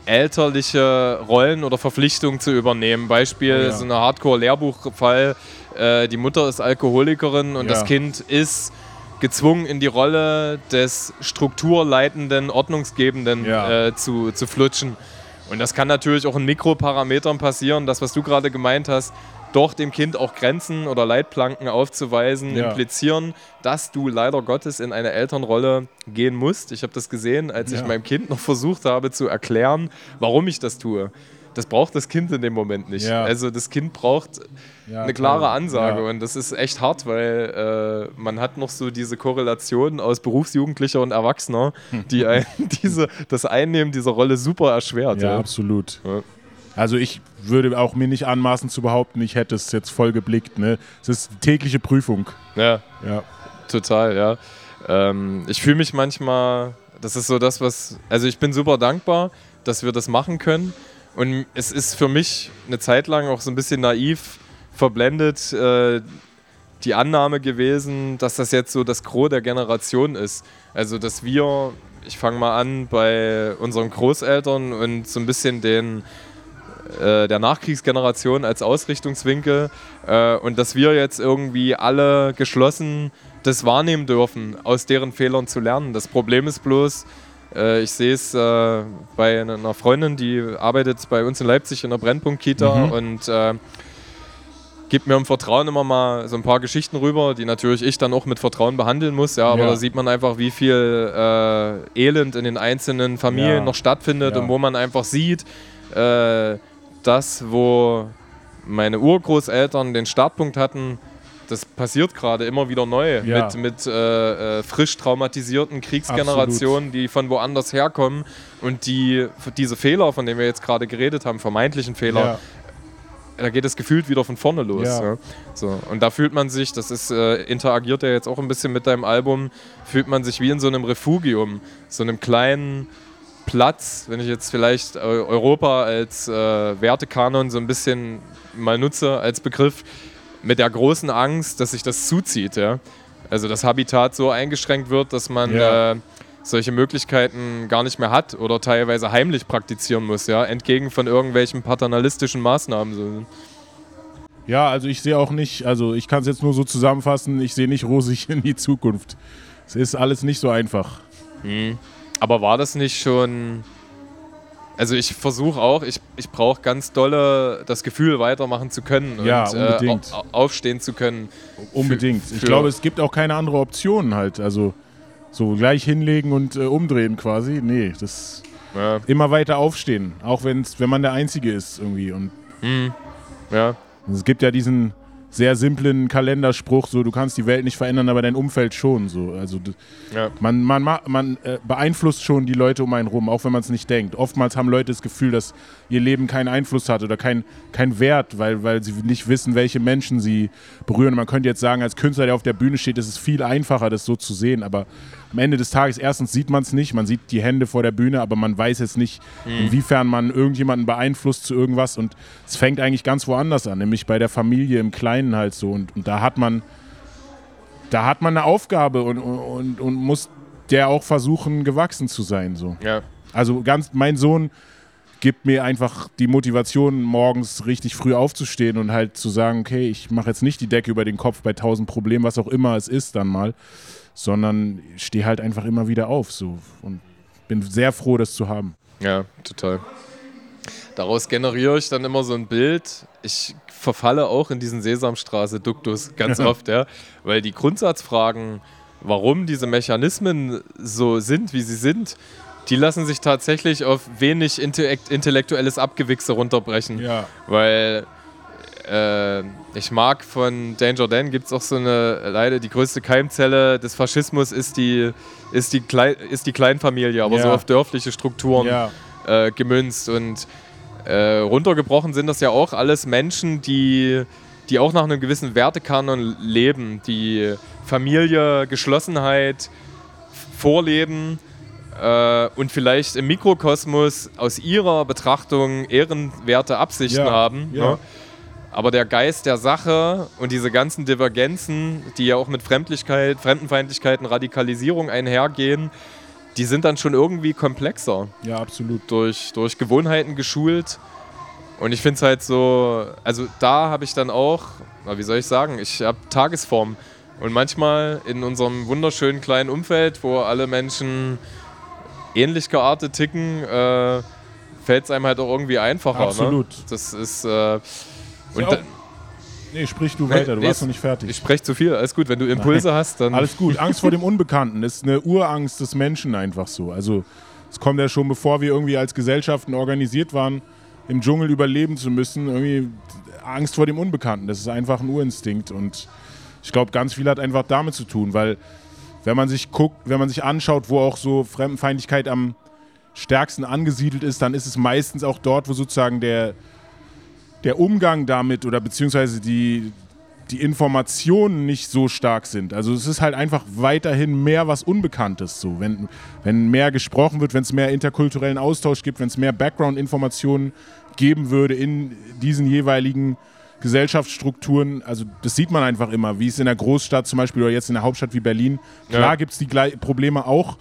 [SPEAKER 3] elterliche Rollen oder Verpflichtungen zu übernehmen. Beispiel
[SPEAKER 2] ja.
[SPEAKER 3] so ein Hardcore-Lehrbuchfall, äh, die Mutter ist Alkoholikerin und
[SPEAKER 2] Ja.
[SPEAKER 3] das Kind ist gezwungen in die Rolle des strukturleitenden, ordnungsgebenden
[SPEAKER 2] Ja.
[SPEAKER 3] äh, zu, zu flutschen. Und das kann natürlich auch in Mikroparametern passieren, das, was du gerade gemeint hast, doch dem Kind auch Grenzen oder Leitplanken aufzuweisen,
[SPEAKER 2] Ja.
[SPEAKER 3] implizieren, dass du leider Gottes in eine Elternrolle gehen musst. Ich habe das gesehen, als ich
[SPEAKER 2] Ja.
[SPEAKER 3] meinem Kind noch versucht habe zu erklären, warum ich das tue. Das braucht das Kind in dem Moment nicht.
[SPEAKER 2] Ja.
[SPEAKER 3] Also das Kind braucht
[SPEAKER 2] Ja,
[SPEAKER 3] eine klare
[SPEAKER 2] klar.
[SPEAKER 3] Ansage
[SPEAKER 2] Ja.
[SPEAKER 3] und das ist echt hart, weil äh, man hat noch so diese Korrelation aus Berufsjugendlicher und Erwachsener, die ein, diese, das Einnehmen dieser Rolle super erschwert.
[SPEAKER 2] Ja,
[SPEAKER 3] Ja.
[SPEAKER 2] absolut. Also ich würde auch mir nicht anmaßen zu behaupten, ich hätte es jetzt voll geblickt. Ne? Es ist tägliche Prüfung.
[SPEAKER 3] ja,
[SPEAKER 2] Ja.
[SPEAKER 3] total, ja. Ähm, ich fühle mich manchmal, das ist so das, was, also ich bin super dankbar, dass wir das machen können. Und es ist für mich eine Zeit lang auch so ein bisschen naiv verblendet, äh, die Annahme gewesen, dass das jetzt so das Gros der Generation ist. Also, dass wir, ich fange mal an bei unseren Großeltern und so ein bisschen den äh, der Nachkriegsgeneration als Ausrichtungswinkel äh, und dass wir jetzt irgendwie alle geschlossen das wahrnehmen dürfen, aus deren Fehlern zu lernen. Das Problem ist bloß, äh, ich sehe es äh, bei einer Freundin, die arbeitet bei uns in Leipzig in der Brennpunkt-Kita
[SPEAKER 2] Mhm.
[SPEAKER 3] und gibt mir im Vertrauen immer mal so ein paar Geschichten rüber, die natürlich ich dann auch mit Vertrauen behandeln muss. Ja, aber
[SPEAKER 2] Ja.
[SPEAKER 3] da sieht man einfach, wie viel äh, Elend in den einzelnen Familien
[SPEAKER 2] Ja.
[SPEAKER 3] noch stattfindet
[SPEAKER 2] Ja.
[SPEAKER 3] und wo man einfach sieht, äh, das, wo meine Urgroßeltern den Startpunkt hatten, das passiert gerade immer wieder neu
[SPEAKER 2] Ja.
[SPEAKER 3] mit, mit äh, äh, frisch traumatisierten Kriegsgenerationen, die von woanders herkommen und die diese Fehler, von denen wir jetzt gerade geredet haben, vermeintlichen Fehler. Da geht es gefühlt wieder von vorne los.
[SPEAKER 2] Ja.
[SPEAKER 3] Ja. So. Und da fühlt man sich, das ist, äh, interagiert ja jetzt auch ein bisschen mit deinem Album, fühlt man sich wie in so einem Refugium, so einem kleinen Platz, wenn ich jetzt vielleicht äh, Europa als äh, Wertekanon so ein bisschen mal nutze als Begriff, mit der großen Angst, dass sich das zuzieht. Ja? Also das Habitat so eingeschränkt wird, dass man ja. Äh, solche Möglichkeiten gar nicht mehr hat oder teilweise heimlich praktizieren muss, ja, entgegen von irgendwelchen paternalistischen Maßnahmen.
[SPEAKER 2] Ja, also ich sehe auch nicht, also ich kann es jetzt nur so zusammenfassen, ich sehe nicht rosig in die Zukunft. Es ist alles nicht so einfach.
[SPEAKER 3] Hm. Aber war das nicht schon. Also ich versuche auch, ich, ich brauche ganz dolle das Gefühl, weitermachen zu können
[SPEAKER 2] ja, und äh,
[SPEAKER 3] aufstehen zu können.
[SPEAKER 2] Unbedingt. Für, ich glaube, es gibt auch keine andere Option halt. Also so gleich hinlegen und äh, umdrehen quasi. Nee, das ja. immer weiter aufstehen. Auch wenn's, wenn man der Einzige ist irgendwie. Und
[SPEAKER 3] hm. Ja.
[SPEAKER 2] Es gibt ja diesen sehr simplen Kalenderspruch, so du kannst die Welt nicht verändern, aber dein Umfeld schon. So. Also ja. man, man, man äh, beeinflusst schon die Leute um einen rum, auch wenn man es nicht denkt. Oftmals haben Leute das Gefühl, dass ihr Leben keinen Einfluss hat oder keinen kein Wert, weil, weil sie nicht wissen, welche Menschen sie berühren. Man könnte jetzt sagen, als Künstler, der auf der Bühne steht, ist es viel einfacher, das so zu sehen, aber am Ende des Tages, erstens sieht man es nicht, man sieht die Hände vor der Bühne, aber man weiß jetzt nicht, mhm. inwiefern man irgendjemanden beeinflusst zu irgendwas. Und es fängt eigentlich ganz woanders an, nämlich bei der Familie im Kleinen halt so. Und, und da hat man, da hat man eine Aufgabe und, und, und muss der auch versuchen, gewachsen zu sein. So.
[SPEAKER 3] Ja.
[SPEAKER 2] Also ganz, mein Sohn gibt mir einfach die Motivation, morgens richtig früh aufzustehen und halt zu sagen, okay, ich mache jetzt nicht die Decke über den Kopf bei tausend Problemen, was auch immer es ist dann mal, sondern stehe halt einfach immer wieder auf so und bin sehr froh, das zu haben.
[SPEAKER 3] Ja, total. Daraus generiere ich dann immer so ein Bild. Ich verfalle auch in diesen Sesamstraße-Duktus ganz oft, ja, weil die Grundsatzfragen, warum diese Mechanismen so sind, wie sie sind, die lassen sich tatsächlich auf wenig intellektuelles Abgewichse runterbrechen.
[SPEAKER 2] Ja.
[SPEAKER 3] Weil äh, ich mag von Danger Dan gibt es auch so eine, leider die größte Keimzelle des Faschismus ist die, ist die, Klein, ist die Kleinfamilie, aber ja. so auf dörfliche Strukturen ja. äh, gemünzt. Und äh, runtergebrochen sind das ja auch alles Menschen, die, die auch nach einem gewissen Wertekanon leben, die Familie, Geschlossenheit vorleben äh, und vielleicht im Mikrokosmos aus ihrer Betrachtung ehrenwerte Absichten ja. haben. Ne? Aber der Geist der Sache und diese ganzen Divergenzen, die ja auch mit Fremdlichkeit, Fremdenfeindlichkeit und Radikalisierung einhergehen, die sind dann schon irgendwie komplexer.
[SPEAKER 2] Ja, absolut.
[SPEAKER 3] Durch, durch Gewohnheiten geschult. Und ich finde es halt so, also da habe ich dann auch, wie soll ich sagen, ich habe Tagesform. Und manchmal in unserem wunderschönen kleinen Umfeld, wo alle Menschen ähnlich geartet ticken, äh, fällt es einem halt auch irgendwie einfacher. Ne?
[SPEAKER 2] Absolut. Ne?
[SPEAKER 3] Das ist. Äh,
[SPEAKER 2] und ja Nee, sprich du weiter, du nee, warst noch nicht fertig.
[SPEAKER 3] Ich spreche zu viel, alles gut. Wenn du Impulse Nein. hast, dann.
[SPEAKER 2] Alles gut. Angst vor dem Unbekannten ist eine Urangst des Menschen einfach so. Also, es kommt ja schon, bevor wir irgendwie als Gesellschaften organisiert waren, im Dschungel überleben zu müssen, irgendwie Angst vor dem Unbekannten. Das ist einfach ein Urinstinkt. Und ich glaube, ganz viel hat einfach damit zu tun, weil, wenn man sich guckt, wenn man sich anschaut, wo auch so Fremdenfeindlichkeit am stärksten angesiedelt ist, dann ist es meistens auch dort, wo sozusagen der der Umgang damit oder beziehungsweise die, die Informationen nicht so stark sind. Also es ist halt einfach weiterhin mehr was Unbekanntes so. Wenn, wenn mehr gesprochen wird, wenn es mehr interkulturellen Austausch gibt, wenn es mehr Background-Informationen geben würde in diesen jeweiligen Gesellschaftsstrukturen, also das sieht man einfach immer, wie es in der Großstadt zum Beispiel oder jetzt in der Hauptstadt wie Berlin, klar ja. gibt es die Probleme auch,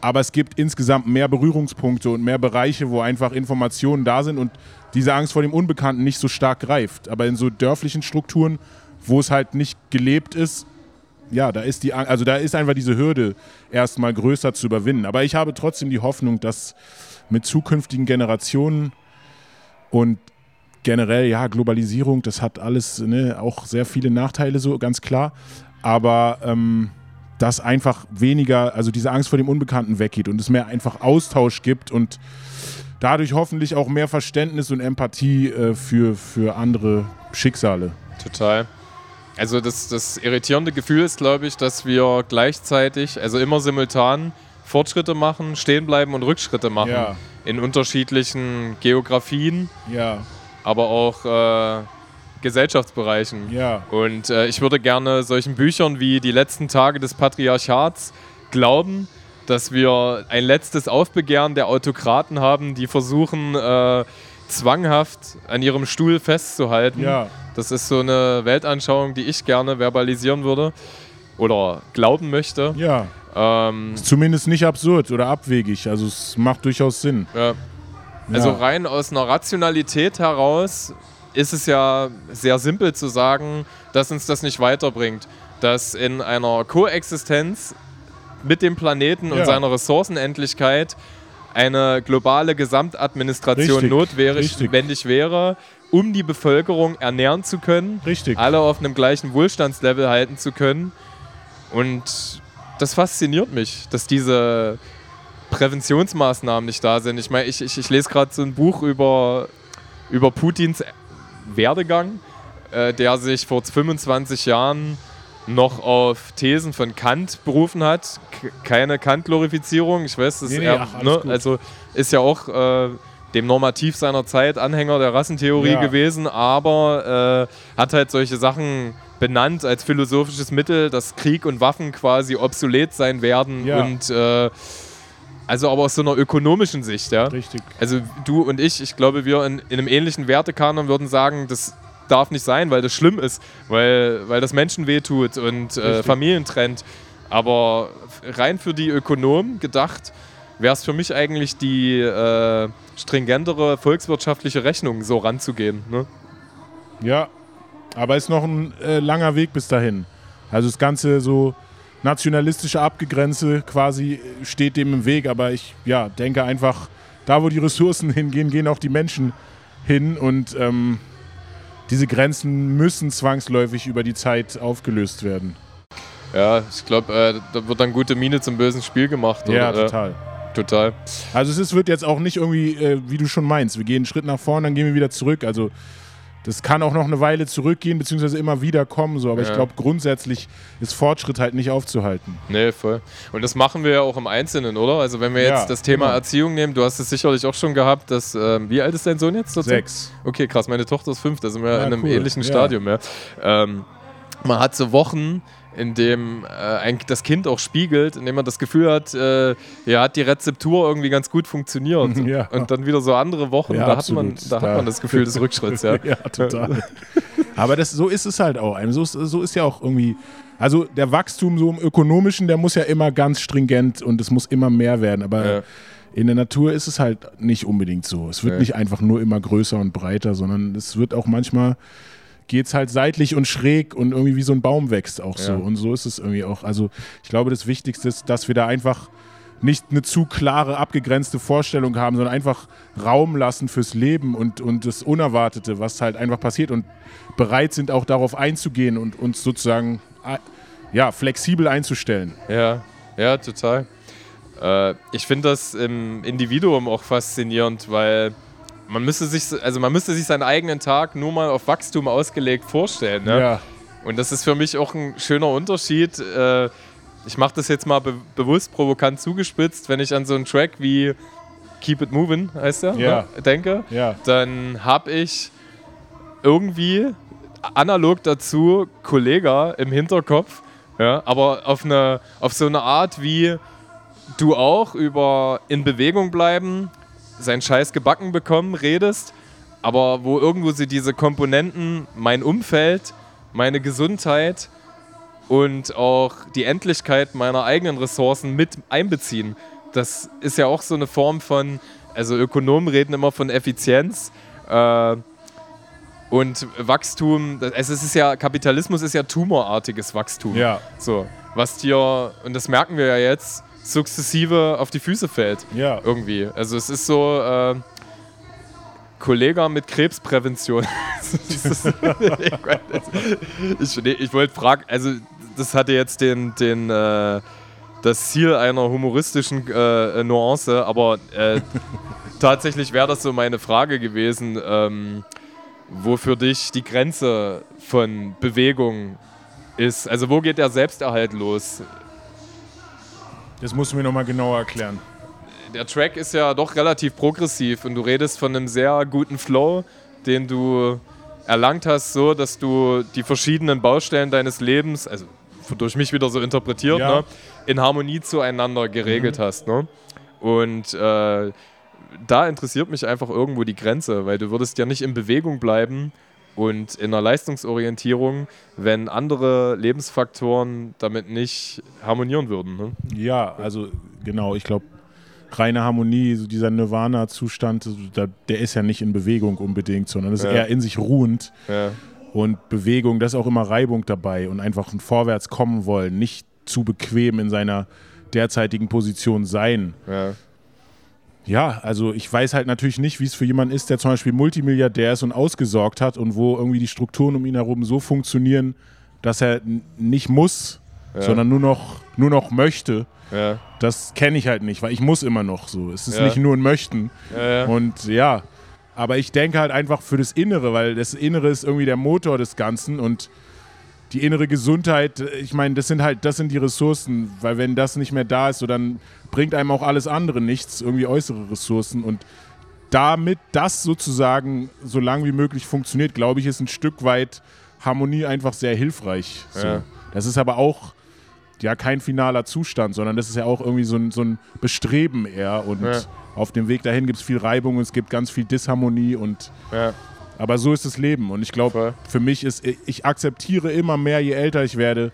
[SPEAKER 2] aber es gibt insgesamt mehr Berührungspunkte und mehr Bereiche, wo einfach Informationen da sind und diese Angst vor dem Unbekannten nicht so stark greift. Aber in so dörflichen Strukturen, wo es halt nicht gelebt ist, ja, da ist die, also da ist einfach diese Hürde erstmal größer zu überwinden. Aber ich habe trotzdem die Hoffnung, dass mit zukünftigen Generationen und generell, ja, Globalisierung, das hat alles ne, auch sehr viele Nachteile, so ganz klar. Aber ähm, dass einfach weniger, also diese Angst vor dem Unbekannten weggeht und es mehr einfach Austausch gibt und dadurch hoffentlich auch mehr Verständnis und Empathie äh, für, für andere Schicksale.
[SPEAKER 3] Total. Also das, das irritierende Gefühl ist, glaube ich, dass wir gleichzeitig, also immer simultan Fortschritte machen, stehen bleiben und Rückschritte machen. Ja. In unterschiedlichen Geografien.
[SPEAKER 2] Ja.
[SPEAKER 3] Aber auch äh, Gesellschaftsbereichen.
[SPEAKER 2] Ja.
[SPEAKER 3] Und äh, ich würde gerne solchen Büchern wie Die letzten Tage des Patriarchats glauben, dass wir ein letztes Aufbegehren der Autokraten haben, die versuchen, äh, zwanghaft an ihrem Stuhl festzuhalten,
[SPEAKER 2] ja.
[SPEAKER 3] Das ist so eine Weltanschauung, die ich gerne verbalisieren würde oder glauben möchte.
[SPEAKER 2] Ja. Ähm, ist zumindest nicht absurd oder abwegig. Also es macht durchaus Sinn.
[SPEAKER 3] Ja. Also ja. rein aus einer Rationalität heraus ist es ja sehr simpel zu sagen, dass uns das nicht weiterbringt. Dass in einer Koexistenz mit dem Planeten ja. und seiner Ressourcenendlichkeit eine globale Gesamtadministration richtig, notwendig wäre, um die Bevölkerung ernähren zu können,
[SPEAKER 2] richtig.
[SPEAKER 3] alle auf einem gleichen Wohlstandslevel halten zu können. Und das fasziniert mich, dass diese Präventionsmaßnahmen nicht da sind. Ich meine, ich, ich, ich lese gerade so ein Buch über, über Putins Werdegang, äh, der sich vor 25 Jahren noch auf Thesen von Kant berufen hat. K keine Kant-Glorifizierung. Ich weiß, das nee, nee, er, ach, ne, also ist ja auch äh, dem Normativ seiner Zeit Anhänger der Rassentheorie ja. gewesen, aber äh, hat halt solche Sachen benannt als philosophisches Mittel, dass Krieg und Waffen quasi obsolet sein werden ja. und äh, also aber aus so einer ökonomischen Sicht, ja.
[SPEAKER 2] Richtig.
[SPEAKER 3] Also du und ich, ich glaube, wir in, in einem ähnlichen Wertekanon würden sagen, das darf nicht sein, weil das schlimm ist, weil, weil das Menschen wehtut und äh, Familien trennt. Aber rein für die Ökonomen gedacht, wäre es für mich eigentlich die äh, stringentere volkswirtschaftliche Rechnung, so ranzugehen. Ne?
[SPEAKER 2] Ja, aber ist noch ein äh, langer Weg bis dahin. Also das Ganze so nationalistische Abgegrenze quasi steht dem im Weg. Aber ich ja, denke einfach, da wo die Ressourcen hingehen, gehen auch die Menschen hin. Und ähm, diese Grenzen müssen zwangsläufig über die Zeit aufgelöst werden.
[SPEAKER 3] Ja, ich glaube, äh, da wird dann gute Miene zum bösen Spiel gemacht.
[SPEAKER 2] Ja, oder? total.
[SPEAKER 3] Total.
[SPEAKER 2] Also es wird jetzt auch nicht irgendwie, äh, wie du schon meinst, wir gehen einen Schritt nach vorne, dann gehen wir wieder zurück. Also das kann auch noch eine Weile zurückgehen, beziehungsweise immer wieder kommen, so. aber ja. ich glaube, grundsätzlich ist Fortschritt halt nicht aufzuhalten.
[SPEAKER 3] Nee, voll. Und das machen wir ja auch im Einzelnen, oder? Also, wenn wir jetzt ja, das Thema genau. Erziehung nehmen, du hast es sicherlich auch schon gehabt, dass, ähm, wie alt ist dein Sohn jetzt?
[SPEAKER 2] Dazu? Sechs.
[SPEAKER 3] Okay, krass, meine Tochter ist fünf, da sind wir ja, in einem cool. ähnlichen Stadium, ja. Ähm, man hat so Wochen, in dem äh, das Kind auch spiegelt, in dem man das Gefühl hat, äh, ja, hat die Rezeptur irgendwie ganz gut funktioniert. Ja. Und dann wieder so andere Wochen, ja, da, hat man, da, da, hat man das Gefühl des Rückschritts. Ja,
[SPEAKER 2] ja total. Aber das, so ist es halt auch. So ist, so ist ja auch irgendwie, also der Wachstum so im Ökonomischen, der muss ja immer ganz stringent und es muss immer mehr werden. Aber ja. in der Natur ist es halt nicht unbedingt so. Es wird nicht einfach nur immer größer und breiter, sondern es wird auch manchmal geht es halt seitlich und schräg und irgendwie wie so ein Baum wächst auch so. Ja. Und so ist es irgendwie auch. Also ich glaube, das Wichtigste ist, dass wir da einfach nicht eine zu klare, abgegrenzte Vorstellung haben, sondern einfach Raum lassen fürs Leben und, und das Unerwartete, was halt einfach passiert und bereit sind auch darauf einzugehen und uns sozusagen äh, ja, flexibel einzustellen.
[SPEAKER 3] Ja, ja, total. Äh, ich finde das im Individuum auch faszinierend, weil man müsste sich, also man müsste sich seinen eigenen Tag nur mal auf Wachstum ausgelegt vorstellen. Ne? Ja. Und das ist für mich auch ein schöner Unterschied. Äh, ich mache das jetzt mal be bewusst provokant zugespitzt, wenn ich an so einen Track wie Keep It Moving, heißt der,
[SPEAKER 2] ja.
[SPEAKER 3] ne, denke,
[SPEAKER 2] ja.
[SPEAKER 3] dann habe ich irgendwie analog dazu Kollega im Hinterkopf, ja, aber auf, eine, auf so eine Art wie du auch über in Bewegung bleiben, seinen Scheiß gebacken bekommen redest, aber wo irgendwo sie diese Komponenten, mein Umfeld, meine Gesundheit und auch die Endlichkeit meiner eigenen Ressourcen mit einbeziehen. Das ist ja auch so eine Form von, also Ökonomen reden immer von Effizienz. Äh, und Wachstum, es ist ja, Kapitalismus ist ja tumorartiges Wachstum.
[SPEAKER 2] Ja.
[SPEAKER 3] So, was dir, und das merken wir ja jetzt, sukzessive auf die Füße fällt.
[SPEAKER 2] Ja.
[SPEAKER 3] Irgendwie. Also es ist so äh, Kollege mit Krebsprävention. ich, nee, ich wollte fragen, also das hatte jetzt den, den äh, das Ziel einer humoristischen äh, Nuance, aber äh, tatsächlich wäre das so meine Frage gewesen, ähm, wo für dich die Grenze von Bewegung ist. Also wo geht der Selbsterhalt los?
[SPEAKER 2] Das musst du mir nochmal genauer erklären.
[SPEAKER 3] Der Track ist ja doch relativ progressiv und du redest von einem sehr guten Flow, den du erlangt hast, so dass du die verschiedenen Baustellen deines Lebens, also durch mich wieder so interpretiert, ja. ne, in Harmonie zueinander geregelt mhm. hast. Ne? Und äh, da interessiert mich einfach irgendwo die Grenze, weil du würdest ja nicht in Bewegung bleiben, und in der Leistungsorientierung, wenn andere Lebensfaktoren damit nicht harmonieren würden. Ne?
[SPEAKER 2] Ja, also genau, ich glaube, reine Harmonie, so dieser Nirvana-Zustand, der ist ja nicht in Bewegung unbedingt, sondern ist ja. eher in sich ruhend. Ja. Und Bewegung, da ist auch immer Reibung dabei und einfach ein Vorwärts kommen wollen, nicht zu bequem in seiner derzeitigen Position sein. Ja. Ja, also ich weiß halt natürlich nicht, wie es für jemanden ist, der zum Beispiel Multimilliardär ist und ausgesorgt hat und wo irgendwie die Strukturen um ihn herum so funktionieren, dass er nicht muss, ja. sondern nur noch, nur noch möchte. Ja. Das kenne ich halt nicht, weil ich muss immer noch so. Es ist ja. nicht nur ein Möchten. Und ja, aber ich denke halt einfach für das Innere, weil das Innere ist irgendwie der Motor des Ganzen und die innere Gesundheit, ich meine, das sind halt, das sind die Ressourcen, weil wenn das nicht mehr da ist, so dann bringt einem auch alles andere nichts, irgendwie äußere Ressourcen und damit das sozusagen so lang wie möglich funktioniert, glaube ich, ist ein Stück weit Harmonie einfach sehr hilfreich. So. Ja. Das ist aber auch ja kein finaler Zustand, sondern das ist ja auch irgendwie so ein, so ein Bestreben eher und ja. auf dem Weg dahin gibt es viel Reibung, es gibt ganz viel Disharmonie und ja. Aber so ist das Leben. Und ich glaube, für mich ist, ich akzeptiere immer mehr, je älter ich werde,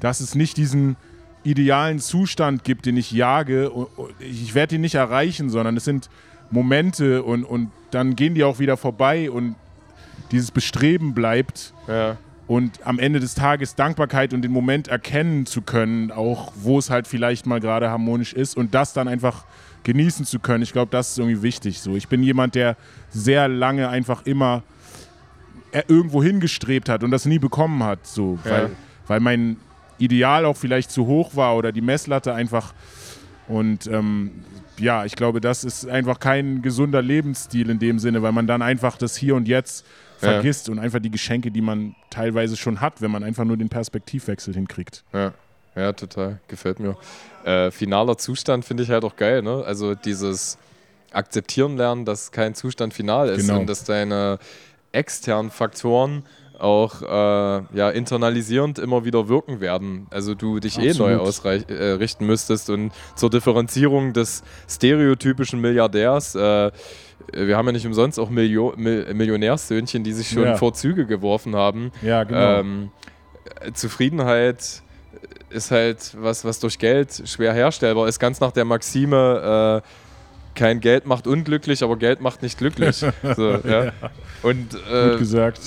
[SPEAKER 2] dass es nicht diesen idealen Zustand gibt, den ich jage. Ich werde ihn nicht erreichen, sondern es sind Momente und, und dann gehen die auch wieder vorbei und dieses Bestreben bleibt. Ja. Und am Ende des Tages Dankbarkeit und den Moment erkennen zu können, auch wo es halt vielleicht mal gerade harmonisch ist und das dann einfach genießen zu können. Ich glaube, das ist irgendwie wichtig. So, ich bin jemand, der sehr lange einfach immer irgendwo hingestrebt hat und das nie bekommen hat. So, ja. weil, weil mein Ideal auch vielleicht zu hoch war oder die Messlatte einfach. Und ähm, ja, ich glaube, das ist einfach kein gesunder Lebensstil in dem Sinne, weil man dann einfach das Hier und Jetzt vergisst ja. und einfach die Geschenke, die man teilweise schon hat, wenn man einfach nur den Perspektivwechsel hinkriegt.
[SPEAKER 3] Ja. Ja, total. Gefällt mir. Äh, finaler Zustand finde ich halt auch geil, ne? Also dieses Akzeptieren lernen, dass kein Zustand final ist genau. und dass deine externen Faktoren auch äh, ja, internalisierend immer wieder wirken werden. Also du dich Absolut. eh neu ausrichten äh, müsstest und zur Differenzierung des stereotypischen Milliardärs. Äh, wir haben ja nicht umsonst auch Milio Mil Millionärssöhnchen, die sich schon ja. vor Züge geworfen haben.
[SPEAKER 2] Ja, genau.
[SPEAKER 3] Ähm, Zufriedenheit ist halt was, was durch Geld schwer herstellbar ist. Ganz nach der Maxime, äh, kein Geld macht unglücklich, aber Geld macht nicht glücklich. so, ja. Und
[SPEAKER 2] äh, Gut gesagt.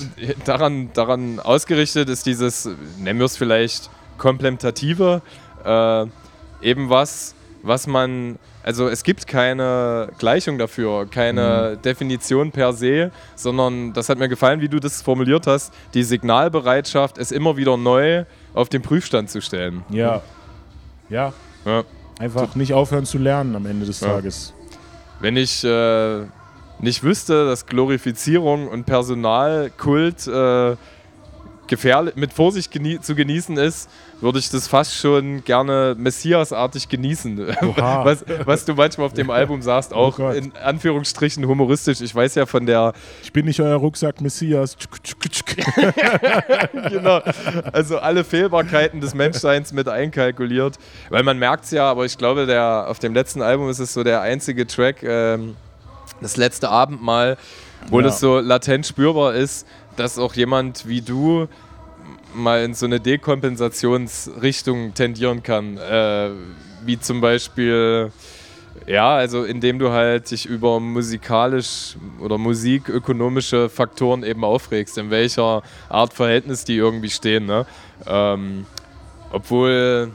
[SPEAKER 3] Daran, daran ausgerichtet ist dieses, nennen wir es vielleicht komplementative, äh, eben was, was man, also es gibt keine Gleichung dafür, keine mhm. Definition per se, sondern das hat mir gefallen, wie du das formuliert hast, die Signalbereitschaft, es immer wieder neu auf den Prüfstand zu stellen.
[SPEAKER 2] Ja. Ja. ja. Einfach nicht aufhören zu lernen am Ende des ja. Tages.
[SPEAKER 3] Wenn ich äh, nicht wüsste, dass Glorifizierung und Personalkult äh, gefährlich, mit Vorsicht genie zu genießen ist, würde ich das fast schon gerne Messias-artig genießen. Was, was, du manchmal auf dem Album sagst, oh auch oh in Anführungsstrichen humoristisch. Ich weiß ja von der.
[SPEAKER 2] Ich bin nicht euer Rucksack Messias.
[SPEAKER 3] genau. Also alle Fehlbarkeiten des Menschseins mit einkalkuliert. Weil man merkt es ja, aber ich glaube, der, auf dem letzten Album ist es so der einzige Track, ähm, das letzte Abendmahl, wo ja. das so latent spürbar ist, dass auch jemand wie du mal in so eine Dekompensationsrichtung tendieren kann. Äh, wie zum Beispiel, ja, also indem du halt dich über musikalisch oder musikökonomische Faktoren eben aufregst, in welcher Art Verhältnis die irgendwie stehen. Ne? Ähm, obwohl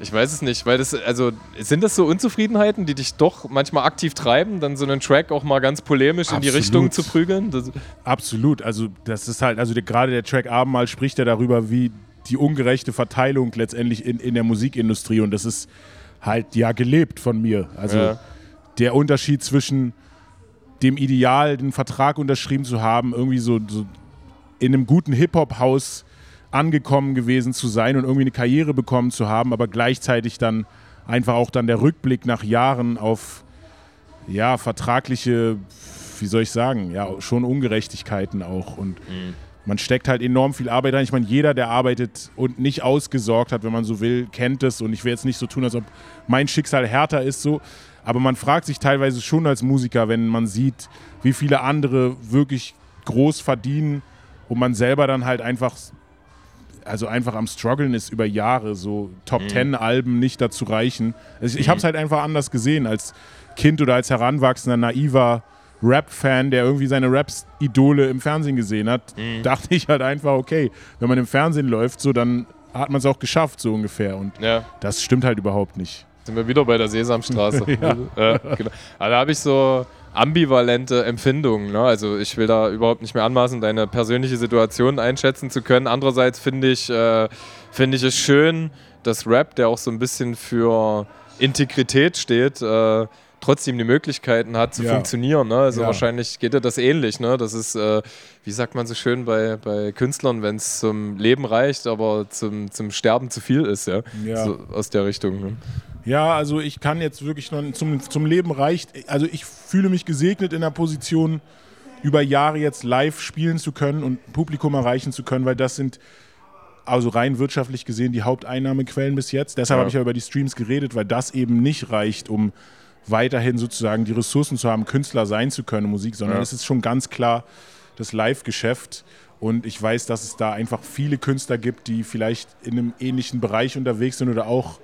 [SPEAKER 3] ich weiß es nicht, weil das, also sind das so Unzufriedenheiten, die dich doch manchmal aktiv treiben, dann so einen Track auch mal ganz polemisch Absolut. in die Richtung zu prügeln? Das
[SPEAKER 2] Absolut, also das ist halt, also der, gerade der Track Abendmahl spricht ja darüber, wie die ungerechte Verteilung letztendlich in, in der Musikindustrie und das ist halt ja gelebt von mir. Also ja. der Unterschied zwischen dem Ideal, den Vertrag unterschrieben zu haben, irgendwie so, so in einem guten Hip-Hop-Haus angekommen gewesen zu sein und irgendwie eine Karriere bekommen zu haben, aber gleichzeitig dann einfach auch dann der Rückblick nach Jahren auf ja, vertragliche, wie soll ich sagen, ja, schon Ungerechtigkeiten auch. Und mhm. man steckt halt enorm viel Arbeit rein. Ich meine, jeder, der arbeitet und nicht ausgesorgt hat, wenn man so will, kennt es. Und ich will jetzt nicht so tun, als ob mein Schicksal härter ist so. Aber man fragt sich teilweise schon als Musiker, wenn man sieht, wie viele andere wirklich groß verdienen und man selber dann halt einfach also einfach am struggeln ist über Jahre, so Top Ten Alben nicht dazu reichen. Also ich, ich habe es halt einfach anders gesehen als Kind oder als heranwachsender naiver Rap-Fan, der irgendwie seine Raps-Idole im Fernsehen gesehen hat, mhm. dachte ich halt einfach, okay, wenn man im Fernsehen läuft, so dann hat man es auch geschafft, so ungefähr. Und ja. das stimmt halt überhaupt nicht.
[SPEAKER 3] Sind wir wieder bei der Sesamstraße. ja. äh, genau. Also da habe ich so ambivalente Empfindungen. Ne? Also ich will da überhaupt nicht mehr anmaßen, deine persönliche Situation einschätzen zu können. Andererseits finde ich, äh, find ich es schön, dass Rap, der auch so ein bisschen für Integrität steht, äh, trotzdem die Möglichkeiten hat zu ja. funktionieren. Ne? Also ja. wahrscheinlich geht dir das ähnlich. Ne? Das ist, äh, wie sagt man so schön bei, bei Künstlern, wenn es zum Leben reicht, aber zum, zum Sterben zu viel ist, ja. ja. So aus der Richtung. Ne?
[SPEAKER 2] Ja, also ich kann jetzt wirklich noch zum, zum Leben reicht. Also ich fühle mich gesegnet in der Position, über Jahre jetzt live spielen zu können und Publikum erreichen zu können, weil das sind also rein wirtschaftlich gesehen die Haupteinnahmequellen bis jetzt. Deshalb ja. habe ich ja über die Streams geredet, weil das eben nicht reicht, um weiterhin sozusagen die Ressourcen zu haben, Künstler sein zu können, Musik, sondern ja. es ist schon ganz klar das Live-Geschäft. Und ich weiß, dass es da einfach viele Künstler gibt, die vielleicht in einem ähnlichen Bereich unterwegs sind oder auch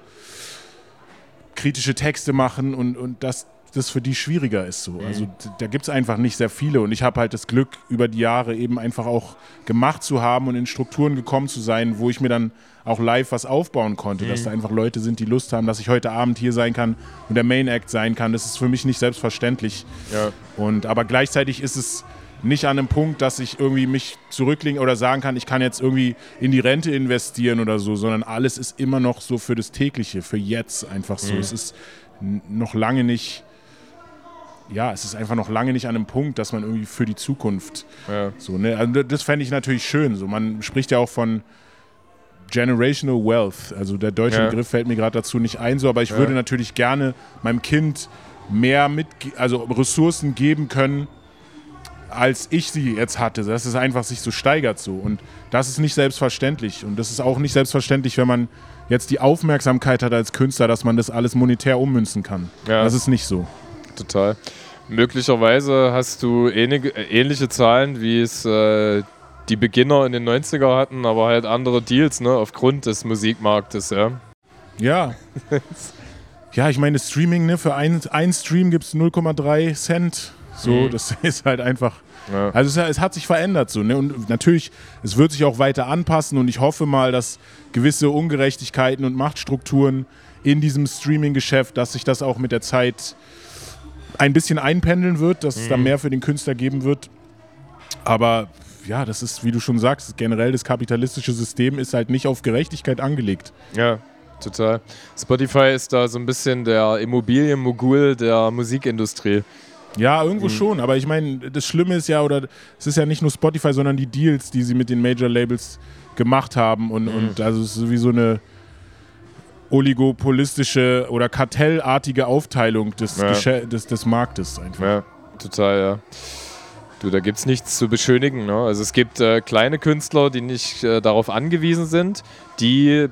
[SPEAKER 2] kritische Texte machen und, und dass das für die schwieriger ist so. Also mhm. da gibt es einfach nicht sehr viele und ich habe halt das Glück, über die Jahre eben einfach auch gemacht zu haben und in Strukturen gekommen zu sein, wo ich mir dann auch live was aufbauen konnte, mhm. dass da einfach Leute sind, die Lust haben, dass ich heute Abend hier sein kann und der Main Act sein kann. Das ist für mich nicht selbstverständlich. Ja. Und aber gleichzeitig ist es nicht an einem Punkt, dass ich irgendwie mich zurücklegen oder sagen kann, ich kann jetzt irgendwie in die Rente investieren oder so, sondern alles ist immer noch so für das tägliche, für jetzt einfach so. Mhm. Es ist noch lange nicht ja, es ist einfach noch lange nicht an einem Punkt, dass man irgendwie für die Zukunft ja. so, ne? Also das fände ich natürlich schön. So, man spricht ja auch von Generational Wealth. Also der deutsche ja. Begriff fällt mir gerade dazu nicht ein, so, aber ich ja. würde natürlich gerne meinem Kind mehr mit, also Ressourcen geben können, als ich sie jetzt hatte. Dass es einfach sich so steigert so. Und das ist nicht selbstverständlich. Und das ist auch nicht selbstverständlich, wenn man jetzt die Aufmerksamkeit hat als Künstler, dass man das alles monetär ummünzen kann. Ja. Das ist nicht so.
[SPEAKER 3] Total. Möglicherweise hast du ähnliche, ähnliche Zahlen, wie es äh, die Beginner in den 90er hatten, aber halt andere Deals, ne, aufgrund des Musikmarktes, ja.
[SPEAKER 2] Ja. ja, ich meine, Streaming, ne, für einen Stream gibt es 0,3 Cent. So, mhm. das ist halt einfach. Ja. Also es, es, hat sich verändert so, ne? Und natürlich, es wird sich auch weiter anpassen und ich hoffe mal, dass gewisse Ungerechtigkeiten und Machtstrukturen in diesem Streaming-Geschäft, dass sich das auch mit der Zeit ein bisschen einpendeln wird, dass mhm. es da mhm. mehr für den Künstler geben wird. Aber ja, das ist, wie du schon sagst, generell das kapitalistische System ist halt nicht auf Gerechtigkeit angelegt.
[SPEAKER 3] Ja, total. Spotify ist da so ein bisschen der Immobilienmogul der Musikindustrie.
[SPEAKER 2] Ja, irgendwo mhm. schon, aber ich meine, das Schlimme ist ja, oder es ist ja nicht nur Spotify, sondern die Deals, die sie mit den Major Labels gemacht haben und, mhm. und also es ist wie so eine oligopolistische oder kartellartige Aufteilung des, ja. des, des Marktes einfach.
[SPEAKER 3] Ja, total, ja. Du, da gibt es nichts zu beschönigen. Ne? Also es gibt äh, kleine Künstler, die nicht äh, darauf angewiesen sind, die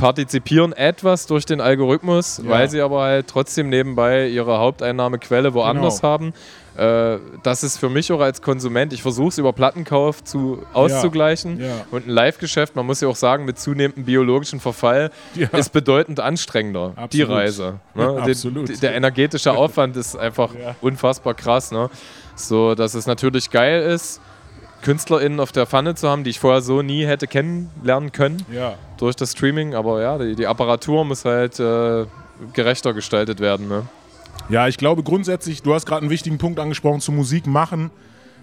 [SPEAKER 3] partizipieren etwas durch den Algorithmus, ja. weil sie aber halt trotzdem nebenbei ihre Haupteinnahmequelle woanders genau. haben. Äh, das ist für mich auch als Konsument, ich versuche es über Plattenkauf zu, auszugleichen. Ja. Ja. Und ein Live-Geschäft, man muss ja auch sagen, mit zunehmendem biologischen Verfall ist bedeutend anstrengender, Absolut. die Reise. Ne?
[SPEAKER 2] Absolut.
[SPEAKER 3] Der, der, energetische Aufwand ist einfach unfassbar krass. Ne? So, dass es natürlich geil ist, KünstlerInnen auf der Pfanne zu haben, die ich vorher so nie hätte kennenlernen können
[SPEAKER 2] ja.
[SPEAKER 3] durch das Streaming. Aber ja, die, die Apparatur muss halt äh, gerechter gestaltet werden. Ne?
[SPEAKER 2] Ja, ich glaube grundsätzlich, du hast gerade einen wichtigen Punkt angesprochen, zu Musik machen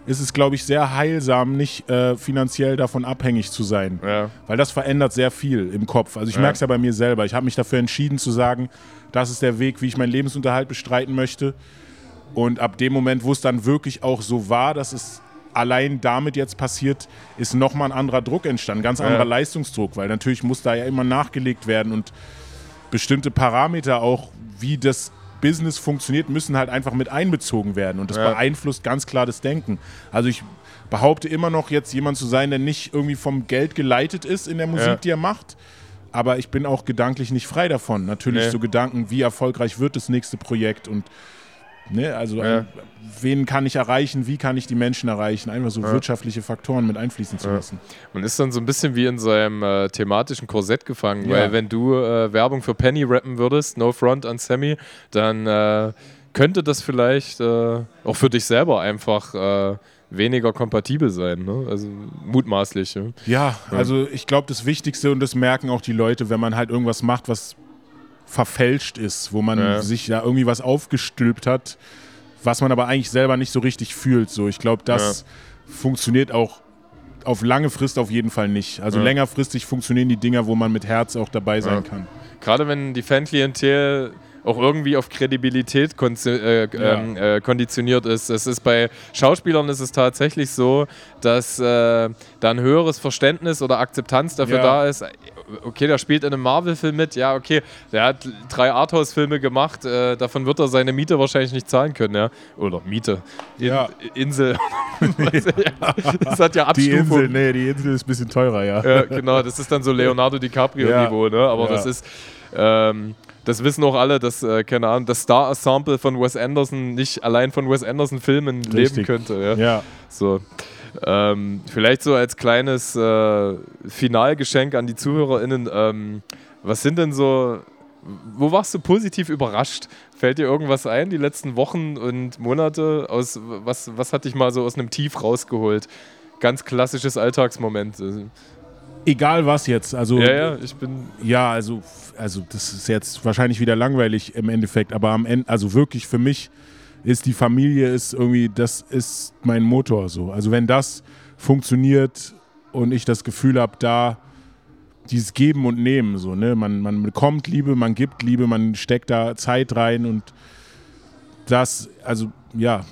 [SPEAKER 2] ist es, glaube ich, sehr heilsam, nicht äh, finanziell davon abhängig zu sein. Ja. Weil das verändert sehr viel im Kopf. Also ich ja. merke es ja bei mir selber. Ich habe mich dafür entschieden zu sagen, das ist der Weg, wie ich meinen Lebensunterhalt bestreiten möchte. Und ab dem Moment, wo es dann wirklich auch so war, dass es allein damit jetzt passiert, ist nochmal ein anderer Druck entstanden, ganz anderer ja. Leistungsdruck, weil natürlich muss da ja immer nachgelegt werden und bestimmte Parameter auch, wie das Business funktioniert, müssen halt einfach mit einbezogen werden und das ja. beeinflusst ganz klar das Denken. Also ich behaupte immer noch jetzt jemand zu sein, der nicht irgendwie vom Geld geleitet ist in der Musik, ja. die er macht, aber ich bin auch gedanklich nicht frei davon. Natürlich nee. so Gedanken, wie erfolgreich wird das nächste Projekt und Ne? Also ja. wen kann ich erreichen, wie kann ich die Menschen erreichen, einfach so ja. wirtschaftliche Faktoren mit einfließen zu lassen.
[SPEAKER 3] Man ist dann so ein bisschen wie in seinem äh, thematischen Korsett gefangen, weil wenn du äh, Werbung für Penny rappen würdest, No Front an Sammy, dann äh, könnte das vielleicht äh, auch für dich selber einfach äh, weniger kompatibel sein, ne? also mutmaßlich.
[SPEAKER 2] Ja, ja also ich glaube, das Wichtigste und das merken auch die Leute, wenn man halt irgendwas macht, was verfälscht ist, wo man ja. sich da irgendwie was aufgestülpt hat, was man aber eigentlich selber nicht so richtig fühlt. So, ich glaube, das ja. funktioniert auch auf lange Frist auf jeden Fall nicht. Also ja. längerfristig funktionieren die Dinger, wo man mit Herz auch dabei sein kann.
[SPEAKER 3] Gerade wenn die Fanklientel auch irgendwie auf Kredibilität äh, ja. Ähm, äh, konditioniert ist. Es ist bei Schauspielern ist es tatsächlich so, dass äh, da ein höheres Verständnis oder Akzeptanz dafür ja. da ist. Okay, der spielt in einem Marvel-Film mit, ja, okay, der hat drei Arthouse-Filme gemacht, äh, davon wird er seine Miete wahrscheinlich nicht zahlen können, ja. Oder Miete. In, ja. Insel. das hat ja Abstufung.
[SPEAKER 2] Die Insel, nee, die Insel ist ein bisschen teurer, ja.
[SPEAKER 3] Ja, genau, das ist dann so Leonardo DiCaprio-Niveau, ne? Aber das ist. Ähm, das wissen auch alle, dass, äh, keine Ahnung, das Star-Ensemble von Wes Anderson nicht allein von Wes Anderson-Filmen leben könnte. Ja. ja. So. Ähm, vielleicht so als kleines äh, Finalgeschenk an die ZuhörerInnen. Ähm, was sind denn so, wo warst du positiv überrascht? Fällt dir irgendwas ein, die letzten Wochen und Monate? Aus, was, was hat dich mal so aus einem Tief rausgeholt? Ganz klassisches Alltagsmoment
[SPEAKER 2] egal was jetzt. Also,
[SPEAKER 3] ja, ja, ich bin.
[SPEAKER 2] Ja, also, also das ist jetzt wahrscheinlich wieder langweilig im Endeffekt, aber am Ende, also wirklich für mich ist die Familie ist irgendwie, das ist mein Motor so. Also wenn das funktioniert und ich das Gefühl habe, da dieses Geben und Nehmen so, ne? Man, man bekommt Liebe, man gibt Liebe, man steckt da Zeit rein und das, also ja,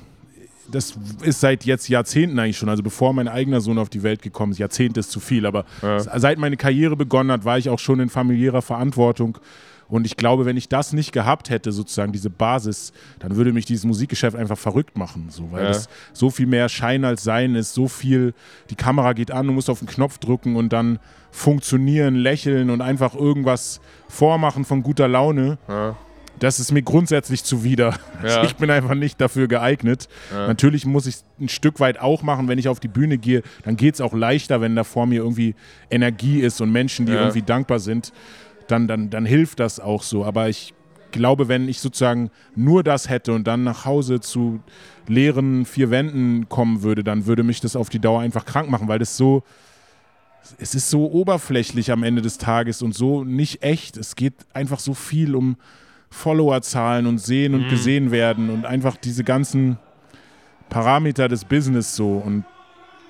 [SPEAKER 2] das ist seit jetzt Jahrzehnten eigentlich schon, also bevor mein eigener Sohn auf die Welt gekommen ist, Jahrzehnte ist zu viel, aber ja. seit meine Karriere begonnen hat, war ich auch schon in familiärer Verantwortung. Und ich glaube, wenn ich das nicht gehabt hätte, sozusagen diese Basis, dann würde mich dieses Musikgeschäft einfach verrückt machen. So, weil ja. es so viel mehr Schein als Sein ist, so viel, die Kamera geht an, du musst auf den Knopf drücken und dann funktionieren, lächeln und einfach irgendwas vormachen von guter Laune. Ja das ist mir grundsätzlich zuwider. Ja. Ich bin einfach nicht dafür geeignet. Natürlich muss ich es ein Stück weit auch machen, wenn ich auf die Bühne gehe. Dann geht es auch leichter, wenn da vor mir irgendwie Energie ist und Menschen, die irgendwie dankbar sind. Dann, dann, dann hilft das auch so. Aber ich glaube, wenn ich sozusagen nur das hätte und dann nach Hause zu leeren vier Wänden kommen würde, dann würde mich das auf die Dauer einfach krank machen, weil das so es ist so oberflächlich am Ende des Tages und so nicht echt. Es geht einfach so viel um Followerzahlen und sehen und mhm. gesehen werden und einfach diese ganzen Parameter des Business so und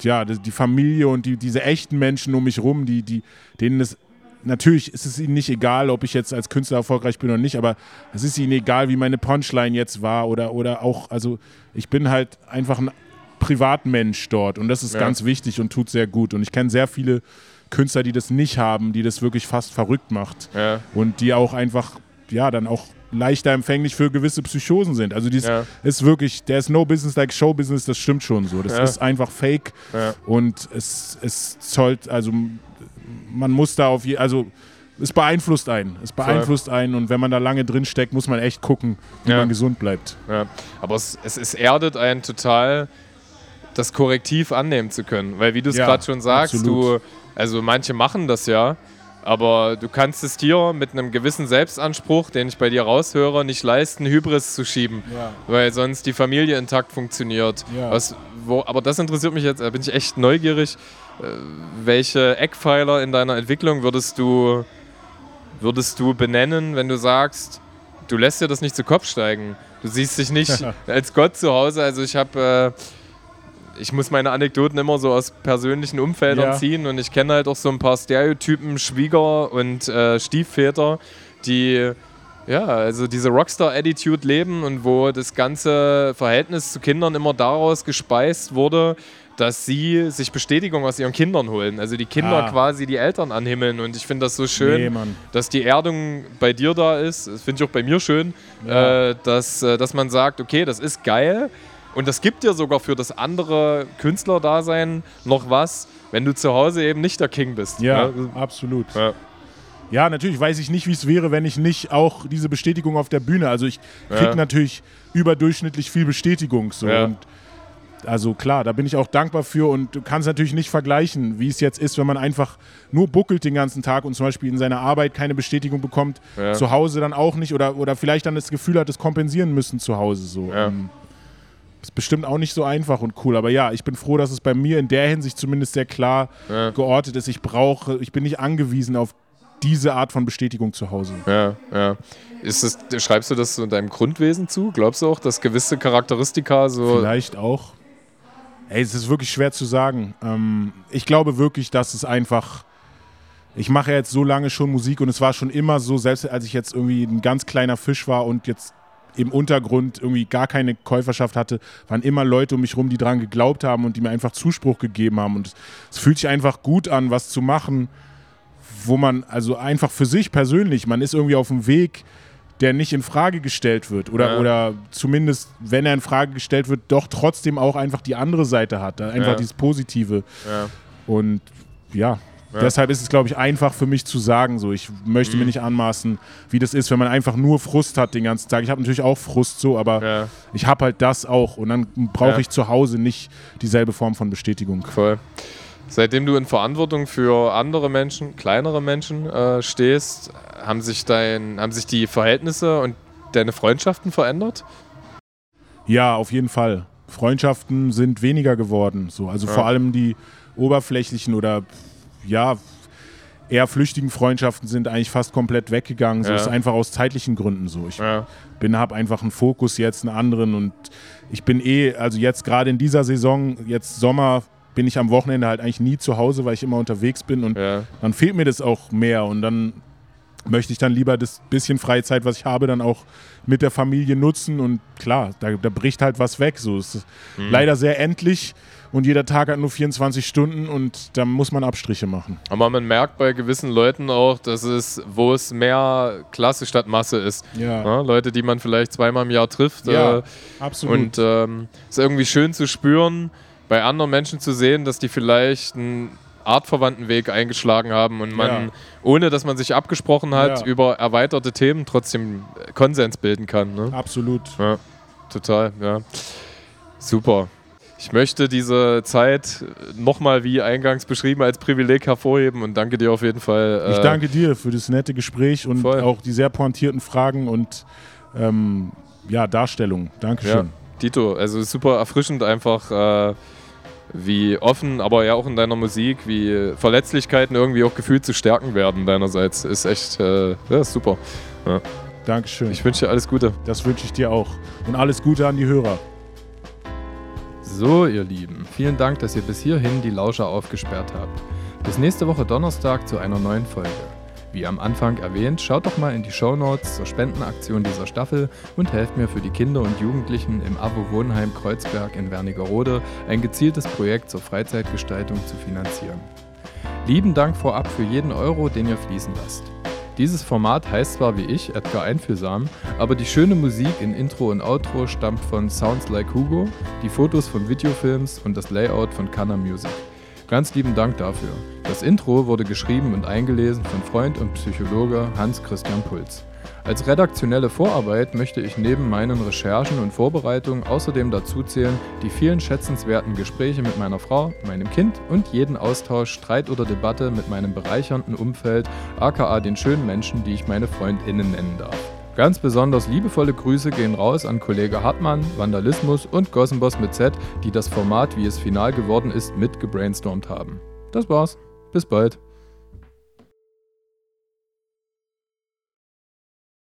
[SPEAKER 2] ja, die Familie und die, diese echten Menschen um mich rum, die, die, denen es natürlich ist es ihnen nicht egal, ob ich jetzt als Künstler erfolgreich bin oder nicht, aber es ist ihnen egal, wie meine Punchline jetzt war oder, oder auch, also ich bin halt einfach ein Privatmensch dort und das ist ja. ganz wichtig und tut sehr gut. Und ich kenne sehr viele Künstler, die das nicht haben, die das wirklich fast verrückt macht ja. und die auch einfach, ja, dann auch leichter empfänglich für gewisse Psychosen sind. Also dies ja. ist wirklich, der ist no business like show business, das stimmt schon so. Das ja. ist einfach fake ja. und es, es zollt, also man muss da auf, je, also es beeinflusst einen. Es beeinflusst einen und wenn man da lange drin steckt, muss man echt gucken, wie man gesund bleibt.
[SPEAKER 3] Aber es, es, es erdet einen total, das Korrektiv annehmen zu können. Weil wie du es gerade schon sagst, absolut. du, also manche machen das ja, aber du kannst es dir mit einem gewissen Selbstanspruch, den ich bei dir raushöre, nicht leisten, Hybris zu schieben, ja. weil sonst die Familie intakt funktioniert. Ja. Was, wo, aber das interessiert mich jetzt, da bin ich echt neugierig. Äh, welche Eckpfeiler in deiner Entwicklung würdest du, würdest du benennen, wenn du sagst, du lässt dir das nicht zu Kopf steigen? Du siehst dich nicht als Gott zu Hause. Also ich habe... Äh, ich muss meine Anekdoten immer so aus persönlichen Umfeldern ja. ziehen und ich kenne halt auch so ein paar Stereotypen Schwieger und äh, Stiefväter, die ja, also diese Rockstar-Attitude leben und wo das ganze Verhältnis zu Kindern immer daraus gespeist wurde, dass sie sich Bestätigung aus ihren Kindern holen. Also die Kinder ah. quasi die Eltern anhimmeln. Und ich finde das so schön, nee, dass die Erdung bei dir da ist. Das finde ich auch bei mir schön, ja. äh, dass, äh, dass man sagt, okay, das ist geil, und das gibt dir sogar für das andere Künstlerdasein noch was, wenn du zu Hause eben nicht der King bist.
[SPEAKER 2] Ja, ne? absolut. Ja. Ja, natürlich weiß ich nicht, wie es wäre, wenn ich nicht auch diese Bestätigung auf der Bühne. Also ich kriege ja. natürlich überdurchschnittlich viel Bestätigung. So. Und also klar, da bin ich auch dankbar für und du kannst natürlich nicht vergleichen, wie es jetzt ist, wenn man einfach nur buckelt den ganzen Tag und zum Beispiel in seiner Arbeit keine Bestätigung bekommt, ja. zu Hause dann auch nicht oder, oder vielleicht dann das Gefühl hat, es kompensieren müssen zu Hause. So. Ja. Ähm, ist bestimmt auch nicht so einfach und cool, aber ja, ich bin froh, dass es bei mir in der Hinsicht zumindest sehr klar ja. geortet ist. Ich brauche, ich bin nicht angewiesen auf diese Art von Bestätigung zu Hause.
[SPEAKER 3] Ja, ja. Ist das, schreibst du das so deinem Grundwesen zu? Glaubst du auch, dass gewisse Charakteristika so.
[SPEAKER 2] Vielleicht auch. Ey, es ist wirklich schwer zu sagen. Ähm, ich glaube wirklich, dass es einfach. Ich mache jetzt so lange schon Musik und es war schon immer so, selbst als ich jetzt irgendwie ein ganz kleiner Fisch war und jetzt im Untergrund irgendwie gar keine Käuferschaft hatte, waren immer Leute um mich rum, die dran geglaubt haben und die mir einfach Zuspruch gegeben haben. Und es fühlt sich einfach gut an, was zu machen, wo man also einfach für sich persönlich, man ist irgendwie auf dem Weg, der nicht in Frage gestellt wird oder, ja. oder zumindest, wenn er in Frage gestellt wird, doch trotzdem auch einfach die andere Seite hat, einfach ja. dieses Positive. Ja. Und ja, deshalb ist es, glaube ich, einfach für mich zu sagen, so, ich möchte mhm. mir nicht anmaßen, wie das ist, wenn man einfach nur Frust hat den ganzen Tag. Ich habe natürlich auch Frust so, aber ich habe halt das auch und dann brauche ich zu Hause nicht dieselbe Form von Bestätigung.
[SPEAKER 3] Voll. Seitdem du in Verantwortung für andere Menschen, kleinere Menschen äh, stehst, haben sich, dein, haben sich die Verhältnisse und deine Freundschaften verändert?
[SPEAKER 2] Ja, auf jeden Fall. Freundschaften sind weniger geworden. So. Also ja. vor allem die oberflächlichen oder ja, eher flüchtigen Freundschaften sind eigentlich fast komplett weggegangen. So ja. ist einfach aus zeitlichen Gründen so. Ich ja. bin, habe einfach einen Fokus jetzt, einen anderen und ich bin eh, also jetzt gerade in dieser Saison, jetzt Sommer, bin ich am Wochenende halt eigentlich nie zu Hause, weil ich immer unterwegs bin und ja. dann fehlt mir das auch mehr und dann möchte ich dann lieber das bisschen Freizeit, was ich habe, dann auch mit der Familie nutzen und klar, da, da bricht halt was weg. So es ist mhm. leider sehr endlich und jeder Tag hat nur 24 Stunden und da muss man Abstriche machen.
[SPEAKER 3] Aber man merkt bei gewissen Leuten auch, dass es, wo es mehr Klasse statt Masse ist. Ja. Ja, Leute, die man vielleicht zweimal im Jahr trifft.
[SPEAKER 2] Ja, äh, absolut.
[SPEAKER 3] Und es ähm, ist irgendwie schön zu spüren, bei anderen Menschen zu sehen, dass die vielleicht einen artverwandten Weg eingeschlagen haben und man, ja. ohne dass man sich abgesprochen hat, ja. über erweiterte Themen trotzdem Konsens bilden kann. Ne?
[SPEAKER 2] Absolut.
[SPEAKER 3] Ja, total, ja. Super. Ich möchte diese Zeit nochmal, wie eingangs beschrieben, als Privileg hervorheben und danke dir auf jeden Fall.
[SPEAKER 2] Äh ich danke dir für das nette Gespräch und voll. auch die sehr pointierten Fragen und ähm, ja, Darstellung. Dankeschön. Ja,
[SPEAKER 3] Dito, also super erfrischend einfach. Äh, wie offen, aber ja auch in deiner Musik, wie Verletzlichkeiten irgendwie auch gefühlt zu stärken werden deinerseits. Ist echt äh, ja, ist super. Ja.
[SPEAKER 2] Dankeschön.
[SPEAKER 3] Ich wünsche dir alles Gute.
[SPEAKER 2] Das wünsche ich dir auch. Und alles Gute an die Hörer.
[SPEAKER 3] So, ihr Lieben, vielen Dank, dass ihr bis hierhin die Lauscher aufgesperrt habt. Bis nächste Woche Donnerstag zu einer neuen Folge. Wie am Anfang erwähnt, schaut doch mal in die Show Notes zur Spendenaktion dieser Staffel und helft mir für die Kinder und Jugendlichen im AWO Wohnheim Kreuzberg in Wernigerode ein gezieltes Projekt zur Freizeitgestaltung zu finanzieren. Lieben Dank vorab für jeden Euro, den ihr fließen lasst. Dieses Format heißt zwar wie ich Edgar Einfühlsam, aber die schöne Musik in Intro und Outro stammt von Sounds Like Hugo, die Fotos von Videofilms und das Layout von Canna Music. Ganz lieben Dank dafür. Das Intro wurde geschrieben und eingelesen von Freund und Psychologe Hans Christian Puls. Als redaktionelle Vorarbeit möchte ich neben meinen Recherchen und Vorbereitungen außerdem dazu zählen die vielen schätzenswerten Gespräche mit meiner Frau, meinem Kind und jeden Austausch, Streit oder Debatte mit meinem bereichernden Umfeld, aka den schönen Menschen, die ich meine Freundinnen nennen darf. Ganz besonders liebevolle Grüße gehen raus an Kollege Hartmann, Vandalismus und Gossenboss mit Z, die das Format, wie es final geworden ist, mit gebrainstormt haben. Das war's. Bis bald.